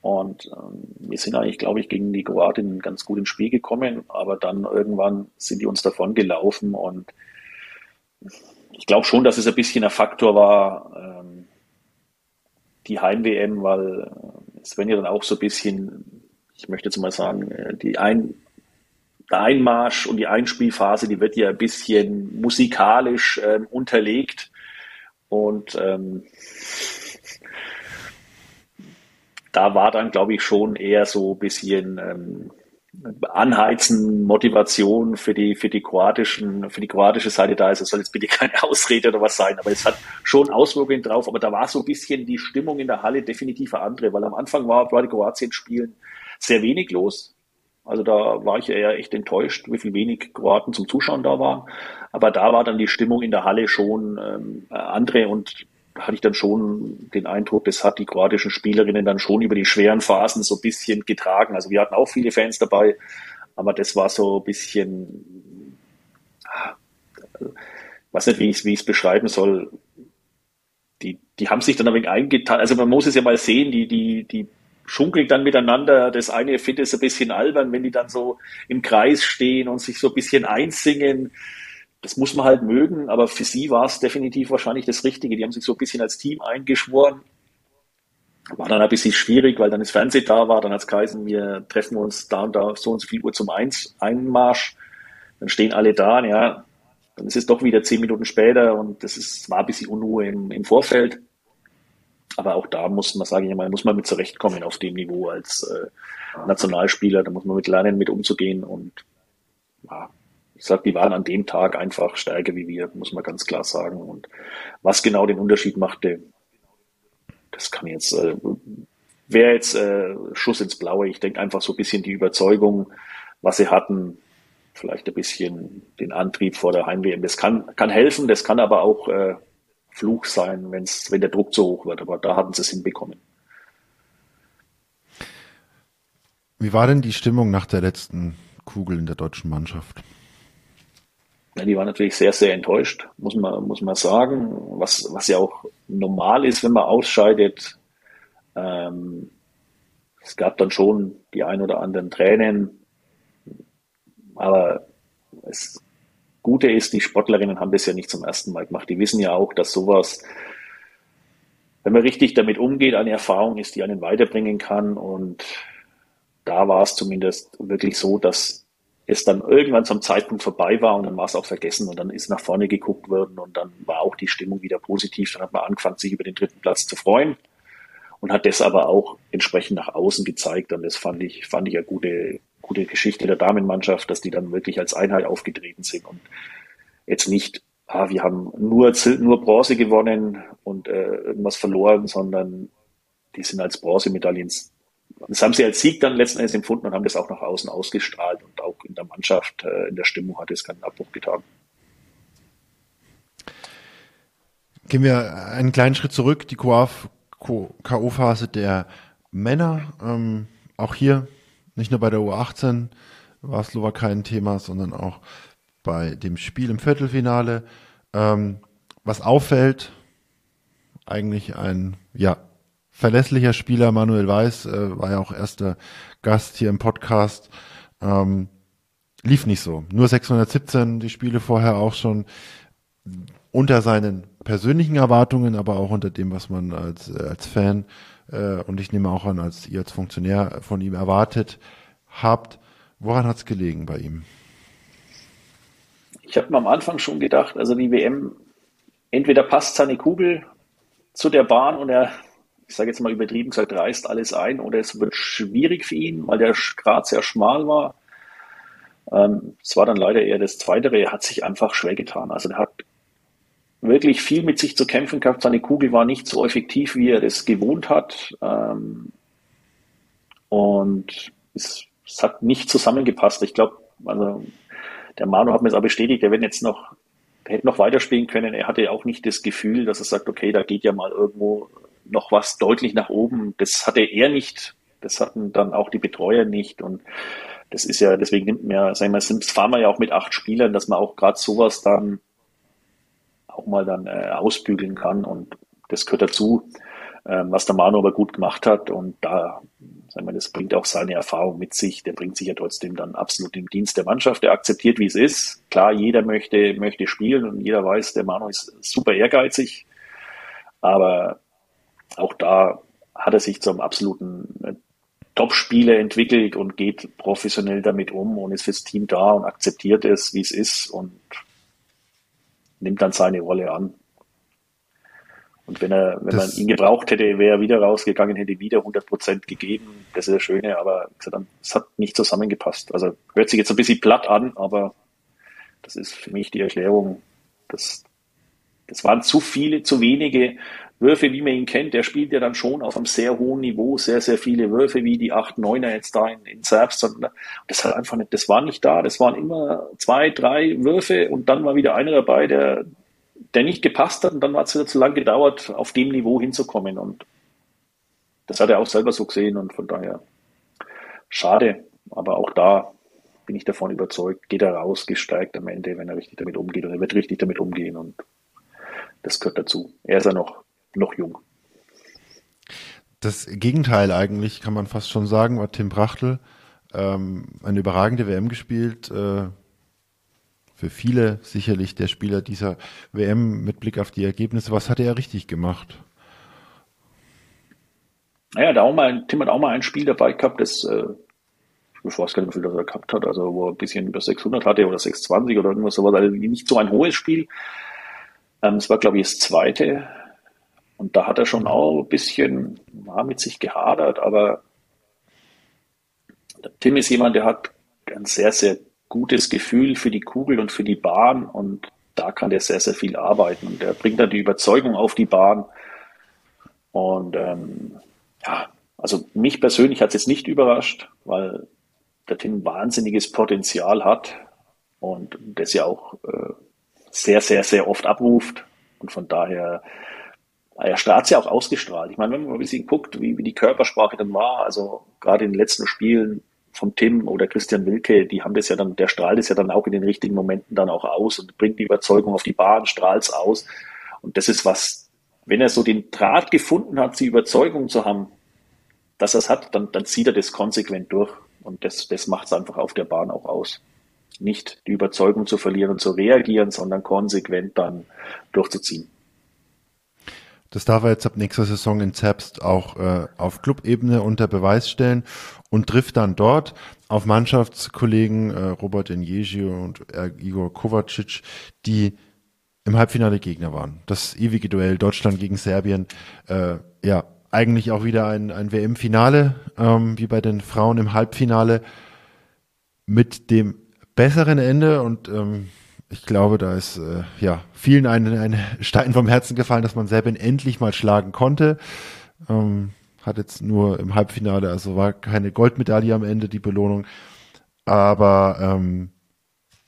Und ähm, wir sind eigentlich, glaube ich, gegen die Kroaten ganz gut ins Spiel gekommen, aber dann irgendwann sind die uns davon gelaufen und ich glaube schon, dass es ein bisschen ein Faktor war, ähm, die Heim-WM, weil äh, es werden ja dann auch so ein bisschen, ich möchte jetzt mal sagen, äh, die ein, der Einmarsch und die Einspielphase, die wird ja ein bisschen musikalisch äh, unterlegt und ähm, da war dann, glaube ich, schon eher so ein bisschen ähm, Anheizen, Motivation für die, für die kroatischen, für die kroatische Seite da ist. Es soll jetzt bitte keine Ausrede oder was sein, aber es hat schon Auswirkungen drauf. Aber da war so ein bisschen die Stimmung in der Halle definitiv eine andere, weil am Anfang war bei Kroatien spielen sehr wenig los. Also da war ich eher echt enttäuscht, wie viel wenig Kroaten zum Zuschauen da waren. Aber da war dann die Stimmung in der Halle schon ähm, andere und hatte ich dann schon den Eindruck, das hat die kroatischen Spielerinnen dann schon über die schweren Phasen so ein bisschen getragen. Also wir hatten auch viele Fans dabei, aber das war so ein bisschen, äh, weiß nicht, wie ich es beschreiben soll. Die, die haben sich dann ein wenig eingetan. Also man muss es ja mal sehen, die, die, die schunkeln dann miteinander. Das eine findet es ein bisschen albern, wenn die dann so im Kreis stehen und sich so ein bisschen einsingen das muss man halt mögen, aber für sie war es definitiv wahrscheinlich das Richtige. Die haben sich so ein bisschen als Team eingeschworen. War dann ein bisschen schwierig, weil dann das Fernsehen da war, dann hat es geheißen, wir treffen uns da und da so und so viel Uhr zum Eins, Einmarsch. Dann stehen alle da, ja, dann ist es doch wieder zehn Minuten später und das ist, war ein bisschen Unruhe im, im Vorfeld. Aber auch da muss man, sage ich mal, muss man mit zurechtkommen auf dem Niveau als äh, Nationalspieler. Da muss man mit lernen, mit umzugehen und ja, ich sage, die waren an dem Tag einfach stärker wie wir, muss man ganz klar sagen. Und was genau den Unterschied machte, das kann jetzt, äh, wäre jetzt äh, Schuss ins Blaue. Ich denke einfach so ein bisschen die Überzeugung, was sie hatten, vielleicht ein bisschen den Antrieb vor der Heim-WM. Das kann, kann helfen, das kann aber auch äh, Fluch sein, wenn's, wenn der Druck zu hoch wird. Aber da hatten sie es hinbekommen. Wie war denn die Stimmung nach der letzten Kugel in der deutschen Mannschaft? Ja, die war natürlich sehr, sehr enttäuscht, muss man, muss man sagen, was, was ja auch normal ist, wenn man ausscheidet. Ähm, es gab dann schon die ein oder anderen Tränen, aber das Gute ist, die Sportlerinnen haben das ja nicht zum ersten Mal gemacht. Die wissen ja auch, dass sowas, wenn man richtig damit umgeht, eine Erfahrung ist, die einen weiterbringen kann. Und da war es zumindest wirklich so, dass es dann irgendwann zum Zeitpunkt vorbei war und dann war es auch vergessen und dann ist nach vorne geguckt worden und dann war auch die Stimmung wieder positiv. Dann hat man angefangen, sich über den dritten Platz zu freuen und hat das aber auch entsprechend nach außen gezeigt und das fand ich, fand ich eine gute, gute Geschichte der Damenmannschaft, dass die dann wirklich als Einheit aufgetreten sind und jetzt nicht, ah, wir haben nur, nur Bronze gewonnen und äh, irgendwas verloren, sondern die sind als Bronzemedaillen das haben sie als Sieg dann letzten Endes empfunden und haben das auch nach außen ausgestrahlt und auch in der Mannschaft, äh, in der Stimmung hat es keinen Abbruch getan. Gehen wir einen kleinen Schritt zurück. Die K.O.-Phase der Männer. Ähm, auch hier, nicht nur bei der U18 war Slowakei ein Thema, sondern auch bei dem Spiel im Viertelfinale. Ähm, was auffällt, eigentlich ein, ja, verlässlicher Spieler, Manuel Weiß, äh, war ja auch erster Gast hier im Podcast. Ähm, lief nicht so. Nur 617, die Spiele vorher auch schon unter seinen persönlichen Erwartungen, aber auch unter dem, was man als, äh, als Fan äh, und ich nehme auch an, als ihr als Funktionär von ihm erwartet habt. Woran hat es gelegen bei ihm? Ich habe mir am Anfang schon gedacht, also die WM, entweder passt seine Kugel zu der Bahn und er, ich sage jetzt mal übertrieben gesagt, reißt alles ein oder es wird schwierig für ihn, weil der Grat sehr schmal war. Ähm, es war dann leider eher das Zweite, er hat sich einfach schwer getan. Also er hat wirklich viel mit sich zu kämpfen gehabt. Seine Kugel war nicht so effektiv, wie er das gewohnt hat. Ähm, und es, es, hat nicht zusammengepasst. Ich glaube, also der Manu hat mir es auch bestätigt, der wird jetzt noch, der hätte noch weiterspielen können. Er hatte auch nicht das Gefühl, dass er sagt, okay, da geht ja mal irgendwo noch was deutlich nach oben. Das hatte er nicht. Das hatten dann auch die Betreuer nicht. Und das ist ja, deswegen nimmt man, sagen wir, fahren wir ja auch mit acht Spielern, dass man auch gerade sowas dann auch mal dann äh, ausbügeln kann. Und das gehört dazu, ähm, was der Manu aber gut gemacht hat. Und da, sagen wir, das bringt auch seine Erfahrung mit sich. Der bringt sich ja trotzdem dann absolut im Dienst der Mannschaft. Der akzeptiert, wie es ist. Klar, jeder möchte, möchte spielen und jeder weiß, der Manu ist super ehrgeizig. Aber auch da hat er sich zum absoluten äh, Top-Spieler entwickelt und geht professionell damit um und ist fürs Team da und akzeptiert es, wie es ist. Und nimmt dann seine Rolle an. Und wenn er, wenn das man ihn gebraucht hätte, wäre er wieder rausgegangen, hätte wieder 100 Prozent gegeben. Das ist das Schöne, aber es hat nicht zusammengepasst. Also hört sich jetzt ein bisschen platt an, aber das ist für mich die Erklärung. Das, das waren zu viele, zu wenige Würfe, wie man ihn kennt. Der spielt ja dann schon auf einem sehr hohen Niveau, sehr, sehr viele Würfe, wie die 8, 9er jetzt da in, in Serbs. Das hat einfach nicht, das war nicht da. Das waren immer zwei, drei Würfe und dann war wieder einer dabei, der, der nicht gepasst hat und dann hat es wieder zu lang gedauert, auf dem Niveau hinzukommen. Und das hat er auch selber so gesehen und von daher schade. Aber auch da bin ich davon überzeugt, geht er raus, gesteigt am Ende, wenn er richtig damit umgeht und er wird richtig damit umgehen und das gehört dazu. Er ist ja noch noch jung. Das Gegenteil eigentlich, kann man fast schon sagen, war Tim Brachtel. Ähm, eine überragende WM gespielt. Äh, für viele sicherlich der Spieler dieser WM mit Blick auf die Ergebnisse. Was hat er richtig gemacht? Naja, da auch mal, Tim hat auch mal ein Spiel dabei gehabt, das, äh, ich weiß gar nicht, wie viel das er gehabt hat, also wo er ein bisschen über 600 hatte oder 620 oder irgendwas sowas, also nicht so ein hohes Spiel. Ähm, es war, glaube ich, das zweite und da hat er schon auch ein bisschen mit sich gehadert, aber Tim ist jemand, der hat ein sehr, sehr gutes Gefühl für die Kugel und für die Bahn und da kann der sehr, sehr viel arbeiten und der bringt dann die Überzeugung auf die Bahn. Und ähm, ja, also mich persönlich hat es jetzt nicht überrascht, weil der Tim wahnsinniges Potenzial hat und das ja auch äh, sehr, sehr, sehr oft abruft. Und von daher er hat ja auch ausgestrahlt. Ich meine, wenn man ein bisschen guckt, wie, wie die Körpersprache dann war, also gerade in den letzten Spielen von Tim oder Christian Wilke, die haben das ja dann, der strahlt es ja dann auch in den richtigen Momenten dann auch aus und bringt die Überzeugung auf die Bahn, strahlt es aus. Und das ist was, wenn er so den Draht gefunden hat, die Überzeugung zu haben, dass er es hat, dann, dann zieht er das konsequent durch. Und das, das macht es einfach auf der Bahn auch aus. Nicht die Überzeugung zu verlieren und zu reagieren, sondern konsequent dann durchzuziehen. Das darf er jetzt ab nächster Saison in Zerbst auch äh, auf Clubebene unter Beweis stellen und trifft dann dort auf Mannschaftskollegen äh, Robert Enjegio und äh, Igor Kovacic, die im Halbfinale Gegner waren. Das ewige Duell Deutschland gegen Serbien, äh, ja, eigentlich auch wieder ein, ein WM-Finale, ähm, wie bei den Frauen im Halbfinale, mit dem besseren Ende und ähm, ich glaube, da ist äh, ja vielen ein, ein Stein vom Herzen gefallen, dass man Serbien endlich mal schlagen konnte. Ähm, hat jetzt nur im Halbfinale, also war keine Goldmedaille am Ende die Belohnung. Aber ähm,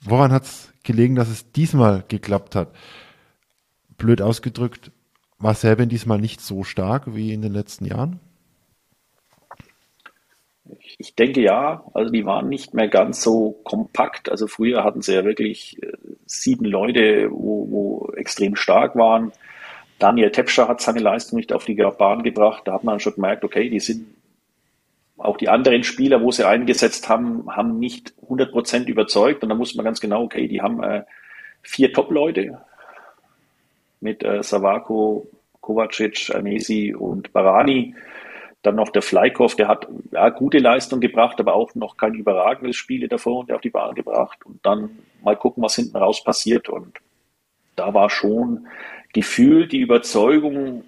woran hat es gelegen, dass es diesmal geklappt hat? Blöd ausgedrückt, war Serbien diesmal nicht so stark wie in den letzten Jahren? Ich denke ja, also die waren nicht mehr ganz so kompakt. Also früher hatten sie ja wirklich äh, sieben Leute, wo, wo extrem stark waren. Daniel Tepscher hat seine Leistung nicht auf die Bahn gebracht. Da hat man schon gemerkt, okay, die sind auch die anderen Spieler, wo sie eingesetzt haben, haben nicht 100 Prozent überzeugt. Und da muss man ganz genau, okay, die haben äh, vier Top-Leute mit äh, Savako, Kovacic, Anesi und Barani. Dann noch der Fleikhoff, der hat ja, gute Leistung gebracht, aber auch noch kein überragendes Spiel davor und der auf die Bahn gebracht. Und dann mal gucken, was hinten raus passiert. Und da war schon gefühlt die Überzeugung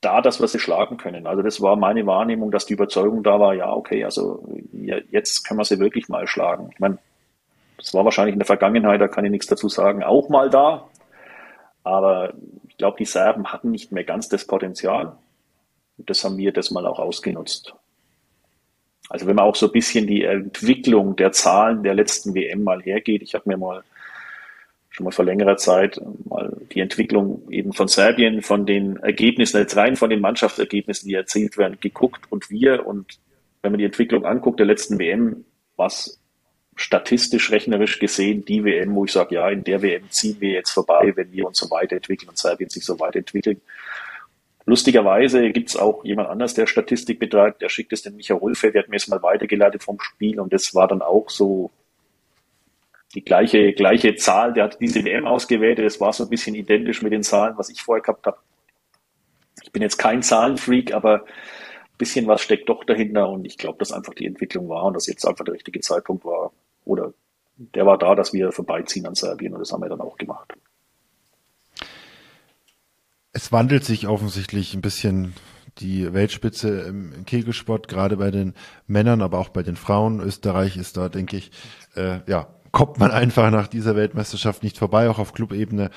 da, dass wir sie schlagen können. Also das war meine Wahrnehmung, dass die Überzeugung da war, ja, okay, also jetzt können wir sie wirklich mal schlagen. Ich meine, das war wahrscheinlich in der Vergangenheit, da kann ich nichts dazu sagen, auch mal da. Aber ich glaube, die Serben hatten nicht mehr ganz das Potenzial. Das haben wir das mal auch ausgenutzt. Also wenn man auch so ein bisschen die Entwicklung der Zahlen der letzten WM mal hergeht, ich habe mir mal schon mal vor längerer Zeit mal die Entwicklung eben von Serbien, von den Ergebnissen, jetzt rein von den Mannschaftsergebnissen, die erzielt werden, geguckt und wir und wenn man die Entwicklung anguckt der letzten WM, was statistisch, rechnerisch gesehen die WM, wo ich sage, ja, in der WM ziehen wir jetzt vorbei, wenn wir uns so weiterentwickeln und Serbien sich so weiterentwickelt. Lustigerweise gibt es auch jemand anders, der Statistik betreibt, der schickt es den Michael Rolfe, der hat mir es mal weitergeleitet vom Spiel und das war dann auch so die gleiche, gleiche Zahl, der hat diese WM ausgewählt, das war so ein bisschen identisch mit den Zahlen, was ich vorher gehabt habe. Ich bin jetzt kein Zahlenfreak, aber ein bisschen was steckt doch dahinter und ich glaube, dass einfach die Entwicklung war und dass jetzt einfach der richtige Zeitpunkt war oder der war da, dass wir vorbeiziehen an Serbien und das haben wir dann auch gemacht es wandelt sich offensichtlich ein bisschen die Weltspitze im Kegelsport, gerade bei den Männern, aber auch bei den Frauen. Österreich ist da, denke ich, äh, ja, kommt man einfach nach dieser Weltmeisterschaft nicht vorbei. Auch auf Clubebene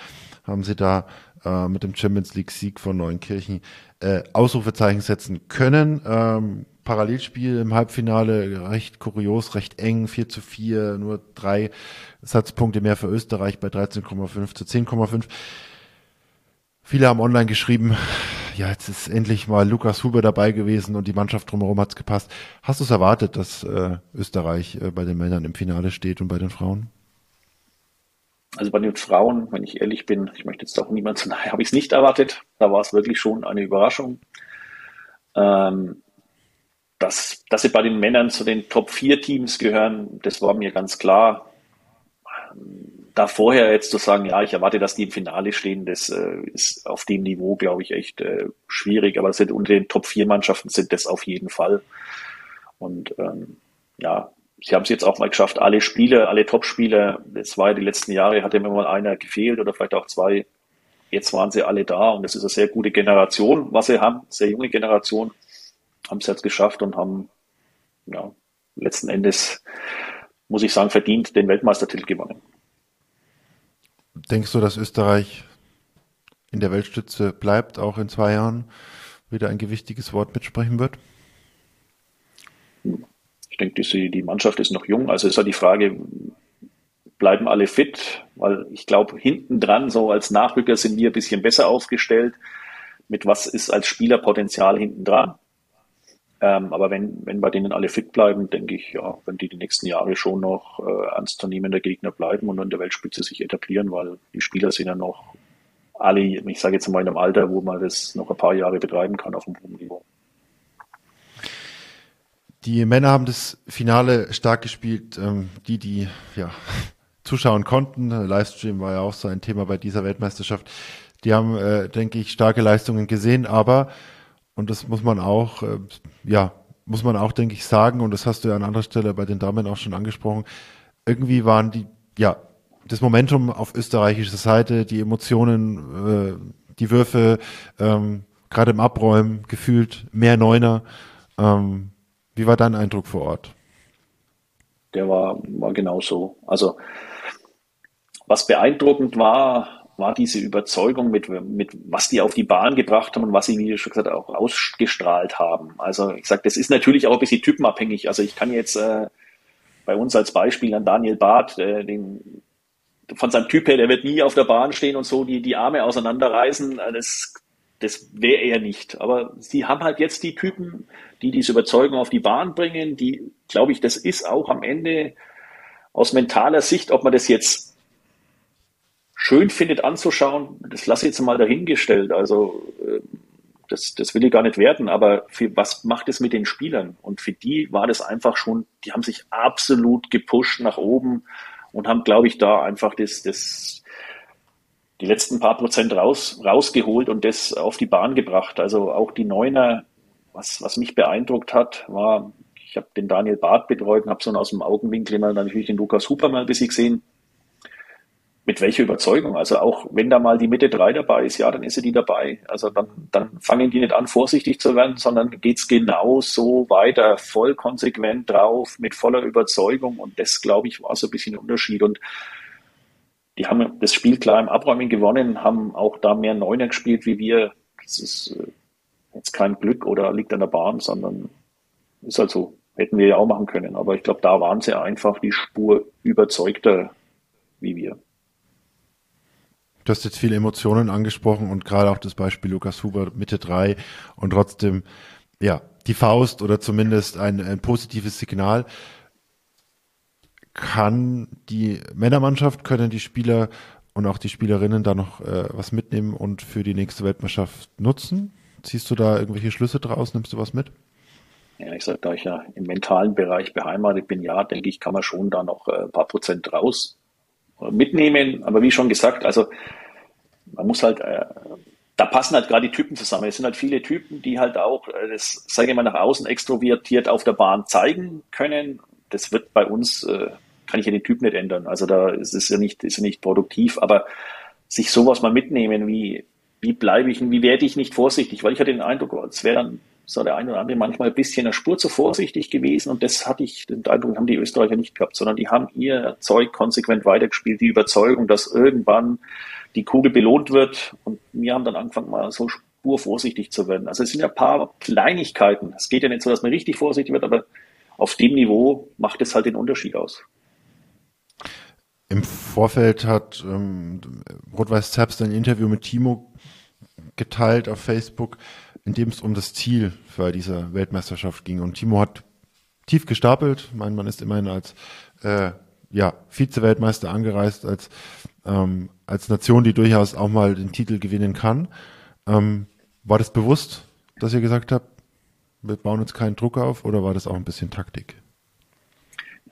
haben sie da äh, mit dem Champions League Sieg von Neunkirchen äh, Ausrufezeichen setzen können. Ähm, Parallelspiel im Halbfinale recht kurios, recht eng, 4 zu 4, nur drei Satzpunkte mehr für Österreich bei 13,5 zu 10,5. Viele haben online geschrieben, ja, jetzt ist endlich mal Lukas Huber dabei gewesen und die Mannschaft drumherum hat's gepasst. Hast du es erwartet, dass äh, Österreich äh, bei den Männern im Finale steht und bei den Frauen? Also bei den Frauen, wenn ich ehrlich bin, ich möchte jetzt auch niemand zu nahe, habe ich es nicht erwartet. Da war es wirklich schon eine Überraschung. Ähm, dass, dass sie bei den Männern zu den Top 4 Teams gehören, das war mir ganz klar da vorher jetzt zu sagen, ja, ich erwarte, dass die im Finale stehen, das äh, ist auf dem Niveau, glaube ich, echt äh, schwierig. Aber das sind unter den Top 4 Mannschaften sind das auf jeden Fall. Und ähm, ja, sie haben es jetzt auch mal geschafft, alle Spieler, alle Top-Spieler, das war ja die letzten Jahre, hat immer mal einer gefehlt oder vielleicht auch zwei. Jetzt waren sie alle da und es ist eine sehr gute Generation, was sie haben, sehr junge Generation, haben es jetzt geschafft und haben ja, letzten Endes, muss ich sagen, verdient den Weltmeistertitel gewonnen. Denkst du, dass Österreich in der Weltstütze bleibt, auch in zwei Jahren wieder ein gewichtiges Wort mitsprechen wird? Ich denke, die, Mannschaft ist noch jung. Also ist ja die Frage, bleiben alle fit? Weil ich glaube, hinten dran, so als Nachrücker sind wir ein bisschen besser aufgestellt. Mit was ist als Spielerpotenzial hinten dran? Ähm, aber wenn, wenn bei denen alle fit bleiben, denke ich, ja, wenn die die nächsten Jahre schon noch äh, ernstzunehmender Gegner bleiben und in der Weltspitze sich etablieren, weil die Spieler sind ja noch alle, ich sage jetzt mal in einem Alter, wo man das noch ein paar Jahre betreiben kann auf einem hohen Niveau. Die Männer haben das Finale stark gespielt. Ähm, die, die ja, zuschauen konnten, Livestream war ja auch so ein Thema bei dieser Weltmeisterschaft, die haben, äh, denke ich, starke Leistungen gesehen, aber und das muss man auch, äh, ja, muss man auch, denke ich, sagen, und das hast du ja an anderer Stelle bei den Damen auch schon angesprochen, irgendwie waren die, ja, das Momentum auf österreichischer Seite, die Emotionen, äh, die Würfe, ähm, gerade im Abräumen gefühlt mehr Neuner. Ähm, wie war dein Eindruck vor Ort? Der war, war genauso. Also, was beeindruckend war, war diese Überzeugung mit, mit was die auf die Bahn gebracht haben und was sie, wie schon gesagt auch ausgestrahlt haben. Also ich sage, das ist natürlich auch ein bisschen typenabhängig. Also ich kann jetzt äh, bei uns als Beispiel an Daniel Barth, äh, den, von seinem Typ her, der wird nie auf der Bahn stehen und so die, die Arme auseinanderreißen. Äh, das das wäre er nicht. Aber sie haben halt jetzt die Typen, die diese Überzeugung auf die Bahn bringen, die, glaube ich, das ist auch am Ende aus mentaler Sicht, ob man das jetzt schön findet anzuschauen, das lasse ich jetzt mal dahingestellt. Also äh, das, das will ich gar nicht werden, aber für, was macht es mit den Spielern? Und für die war das einfach schon, die haben sich absolut gepusht nach oben und haben, glaube ich, da einfach das, das, die letzten paar Prozent raus, rausgeholt und das auf die Bahn gebracht. Also auch die Neuner, was, was mich beeindruckt hat, war, ich habe den Daniel Barth betreut und habe so aus dem Augenwinkel mal natürlich den Lukas Huper mal ein bisschen gesehen mit welcher Überzeugung? Also auch wenn da mal die Mitte drei dabei ist, ja, dann ist sie die dabei. Also dann, dann fangen die nicht an, vorsichtig zu werden, sondern geht's genau so weiter, voll konsequent drauf, mit voller Überzeugung. Und das, glaube ich, war so ein bisschen ein Unterschied. Und die haben das Spiel klar im Abräumen gewonnen, haben auch da mehr Neuner gespielt wie wir. Das ist äh, jetzt kein Glück oder liegt an der Bahn, sondern ist halt so. Hätten wir ja auch machen können. Aber ich glaube, da waren sie einfach die Spur überzeugter wie wir. Du hast jetzt viele Emotionen angesprochen und gerade auch das Beispiel Lukas Huber Mitte drei und trotzdem, ja, die Faust oder zumindest ein, ein positives Signal. Kann die Männermannschaft, können die Spieler und auch die Spielerinnen da noch äh, was mitnehmen und für die nächste Weltmeisterschaft nutzen? Ziehst du da irgendwelche Schlüsse draus? Nimmst du was mit? Ja, ich sage, da ich ja im mentalen Bereich beheimatet bin, ja, denke ich, kann man schon da noch äh, ein paar Prozent raus mitnehmen. Aber wie schon gesagt, also man muss halt, äh, da passen halt gerade die Typen zusammen. Es sind halt viele Typen, die halt auch äh, das, sage ich mal, nach außen extrovertiert auf der Bahn zeigen können. Das wird bei uns, äh, kann ich ja den Typ nicht ändern. Also da ist es ja nicht, ist ja nicht produktiv, aber sich sowas mal mitnehmen, wie, wie bleibe ich, wie werde ich nicht vorsichtig, weil ich hatte den Eindruck, es wäre dann so der eine oder andere manchmal ein bisschen eine Spur zu vorsichtig gewesen und das hatte ich, den Eindruck haben die Österreicher nicht gehabt, sondern die haben ihr Zeug konsequent weitergespielt, die Überzeugung, dass irgendwann die Kugel belohnt wird und wir haben dann angefangen mal so spurvorsichtig zu werden. Also es sind ja ein paar Kleinigkeiten. Es geht ja nicht so, dass man richtig vorsichtig wird, aber auf dem Niveau macht es halt den Unterschied aus. Im Vorfeld hat ähm, Rot-Weiß Zerbst ein Interview mit Timo geteilt auf Facebook in dem es um das Ziel für diese Weltmeisterschaft ging. Und Timo hat tief gestapelt. Mein Mann ist immerhin als äh, ja, Vize-Weltmeister angereist, als, ähm, als Nation, die durchaus auch mal den Titel gewinnen kann. Ähm, war das bewusst, dass ihr gesagt habt, wir bauen uns keinen Druck auf oder war das auch ein bisschen Taktik?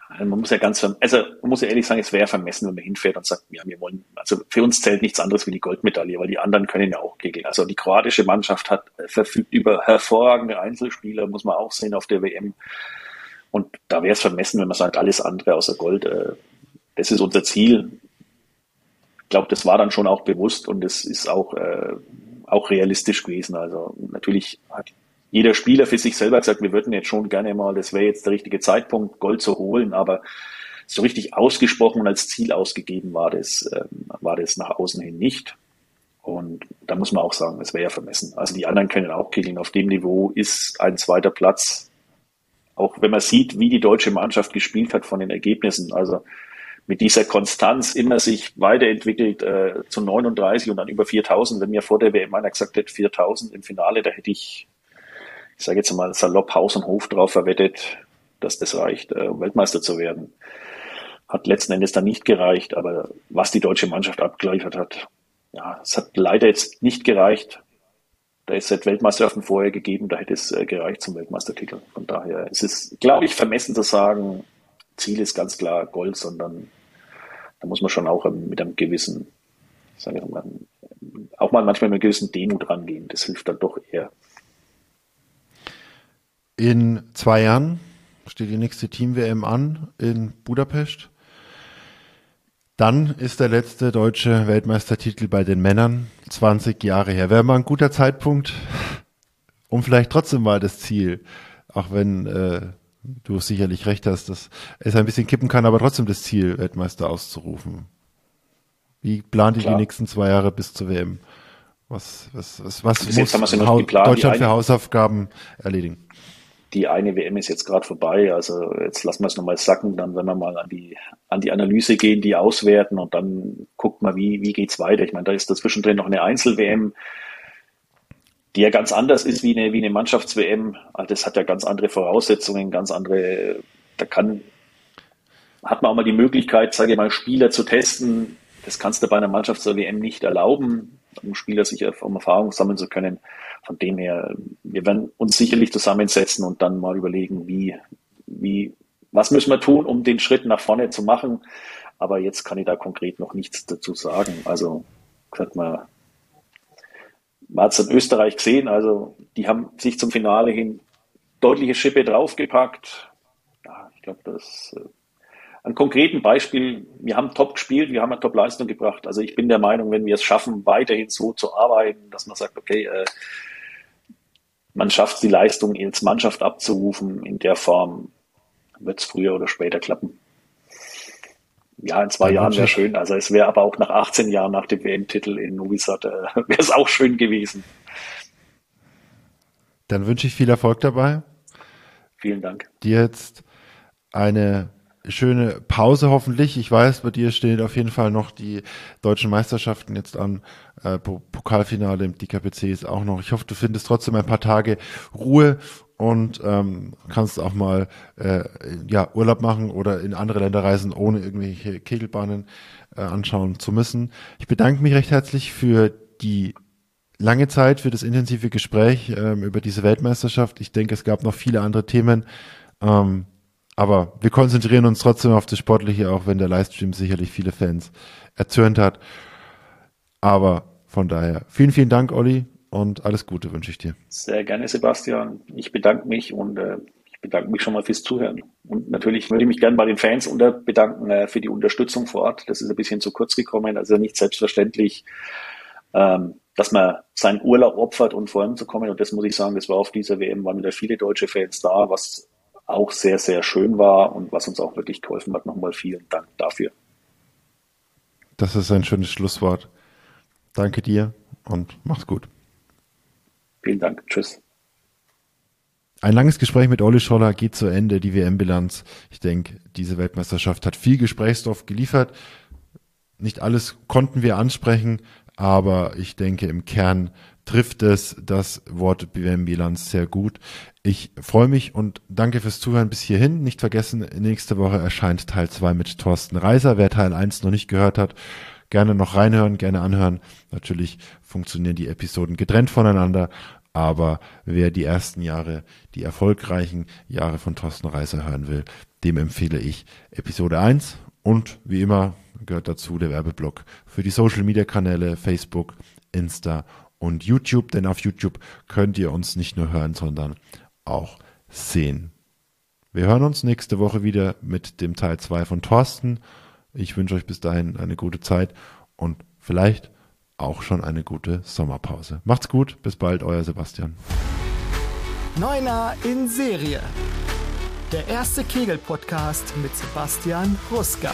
Man muss ja ganz, also man muss ja ehrlich sagen, es wäre vermessen, wenn man hinfährt und sagt, ja, wir wollen, also für uns zählt nichts anderes wie die Goldmedaille, weil die anderen können ja auch kegeln. Also die kroatische Mannschaft hat äh, verfügt über hervorragende Einzelspieler, muss man auch sehen auf der WM. Und da wäre es vermessen, wenn man sagt, alles andere außer Gold, äh, das ist unser Ziel. Ich glaube, das war dann schon auch bewusst und es ist auch, äh, auch realistisch gewesen. Also natürlich hat jeder Spieler für sich selber gesagt, wir würden jetzt schon gerne mal, das wäre jetzt der richtige Zeitpunkt, Gold zu holen, aber so richtig ausgesprochen und als Ziel ausgegeben war das, ähm, war das nach außen hin nicht. Und da muss man auch sagen, das wäre ja vermessen. Also die anderen können auch kegeln. Auf dem Niveau ist ein zweiter Platz, auch wenn man sieht, wie die deutsche Mannschaft gespielt hat von den Ergebnissen, also mit dieser Konstanz immer sich weiterentwickelt äh, zu 39 und dann über 4000. Wenn mir vor der WM einer gesagt hätte, 4000 im Finale, da hätte ich ich sage jetzt mal salopp Haus und Hof drauf verwettet, dass das reicht, äh, Weltmeister zu werden. Hat letzten Endes dann nicht gereicht, aber was die deutsche Mannschaft abgeliefert hat, ja, es hat leider jetzt nicht gereicht. Da ist seit Weltmeisterschaften vorher gegeben, da hätte es äh, gereicht zum Weltmeistertitel. Von daher ist es, glaube ich, vermessen zu sagen, Ziel ist ganz klar Gold, sondern da muss man schon auch mit einem gewissen, sage ich mal, auch mal manchmal mit einer gewissen Demut rangehen. Das hilft dann doch eher. In zwei Jahren steht die nächste Team-WM an in Budapest. Dann ist der letzte deutsche Weltmeistertitel bei den Männern 20 Jahre her. Wäre mal ein guter Zeitpunkt, um vielleicht trotzdem mal das Ziel, auch wenn äh, du sicherlich recht hast, dass es ein bisschen kippen kann, aber trotzdem das Ziel, Weltmeister auszurufen. Wie plant ihr die nächsten zwei Jahre bis zur WM? Was, was, was, was muss Deutschland für Hausaufgaben erledigen? Die eine WM ist jetzt gerade vorbei. Also jetzt lassen wir es nochmal sacken, dann wenn wir mal an die, an die Analyse gehen, die auswerten und dann guckt man, wie, wie geht's weiter. Ich meine, da ist dazwischen drin noch eine Einzel-WM. die ja ganz anders ist wie eine, wie eine Mannschafts-WM. Also das hat ja ganz andere Voraussetzungen, ganz andere, da kann, hat man auch mal die Möglichkeit, sage ich mal, Spieler zu testen. Das kannst du bei einer Mannschafts-WM nicht erlauben, um Spieler sich um Erfahrung sammeln zu können. Von dem her, wir werden uns sicherlich zusammensetzen und dann mal überlegen, wie, wie, was müssen wir tun, um den Schritt nach vorne zu machen. Aber jetzt kann ich da konkret noch nichts dazu sagen. Also, gesagt mal, man hat es in Österreich gesehen, also die haben sich zum Finale hin deutliche Schippe draufgepackt. Ja, ich glaube, das äh, ein konkreten Beispiel, wir haben top gespielt, wir haben eine Top-Leistung gebracht. Also ich bin der Meinung, wenn wir es schaffen, weiterhin so zu arbeiten, dass man sagt, okay, äh, man schafft die Leistung als Mannschaft abzurufen in der Form, wird es früher oder später klappen. Ja, in zwei Jahren wäre schön. Also es wäre aber auch nach 18 Jahren nach dem WM-Titel in Novi Sad, äh, wäre es auch schön gewesen. Dann wünsche ich viel Erfolg dabei. Vielen Dank. Dir jetzt eine schöne Pause hoffentlich. Ich weiß, bei dir stehen auf jeden Fall noch die deutschen Meisterschaften jetzt an. Äh, Pokalfinale im DKPC ist auch noch. Ich hoffe, du findest trotzdem ein paar Tage Ruhe und ähm, kannst auch mal äh, ja Urlaub machen oder in andere Länder reisen, ohne irgendwelche Kegelbahnen äh, anschauen zu müssen. Ich bedanke mich recht herzlich für die lange Zeit, für das intensive Gespräch ähm, über diese Weltmeisterschaft. Ich denke, es gab noch viele andere Themen. Ähm, aber wir konzentrieren uns trotzdem auf das Sportliche, auch wenn der Livestream sicherlich viele Fans erzürnt hat. Aber von daher, vielen, vielen Dank, Olli und alles Gute wünsche ich dir. Sehr gerne, Sebastian. Ich bedanke mich und äh, ich bedanke mich schon mal fürs Zuhören. Und natürlich würde ich mich gerne bei den Fans unter bedanken äh, für die Unterstützung vor Ort. Das ist ein bisschen zu kurz gekommen. Also nicht selbstverständlich, ähm, dass man seinen Urlaub opfert, um voranzukommen. Und das muss ich sagen, das war auf dieser WM, waren wieder viele deutsche Fans da, was auch sehr, sehr schön war und was uns auch wirklich geholfen hat. Nochmal vielen Dank dafür. Das ist ein schönes Schlusswort. Danke dir und mach's gut. Vielen Dank. Tschüss. Ein langes Gespräch mit Olli Scholler geht zu Ende, die WM-Bilanz. Ich denke, diese Weltmeisterschaft hat viel Gesprächsstoff geliefert. Nicht alles konnten wir ansprechen, aber ich denke, im Kern trifft es das Wort WM-Bilanz sehr gut. Ich freue mich und danke fürs Zuhören bis hierhin. Nicht vergessen, nächste Woche erscheint Teil 2 mit Thorsten Reiser. Wer Teil 1 noch nicht gehört hat, gerne noch reinhören, gerne anhören. Natürlich funktionieren die Episoden getrennt voneinander, aber wer die ersten Jahre, die erfolgreichen Jahre von Thorsten Reiser hören will, dem empfehle ich Episode 1 und wie immer gehört dazu der Werbeblock für die Social Media Kanäle Facebook, Insta und YouTube, denn auf YouTube könnt ihr uns nicht nur hören, sondern auch sehen. Wir hören uns nächste Woche wieder mit dem Teil 2 von Thorsten. Ich wünsche euch bis dahin eine gute Zeit und vielleicht auch schon eine gute Sommerpause. Macht's gut, bis bald, euer Sebastian. Neuner in Serie. Der erste Kegel-Podcast mit Sebastian Ruska.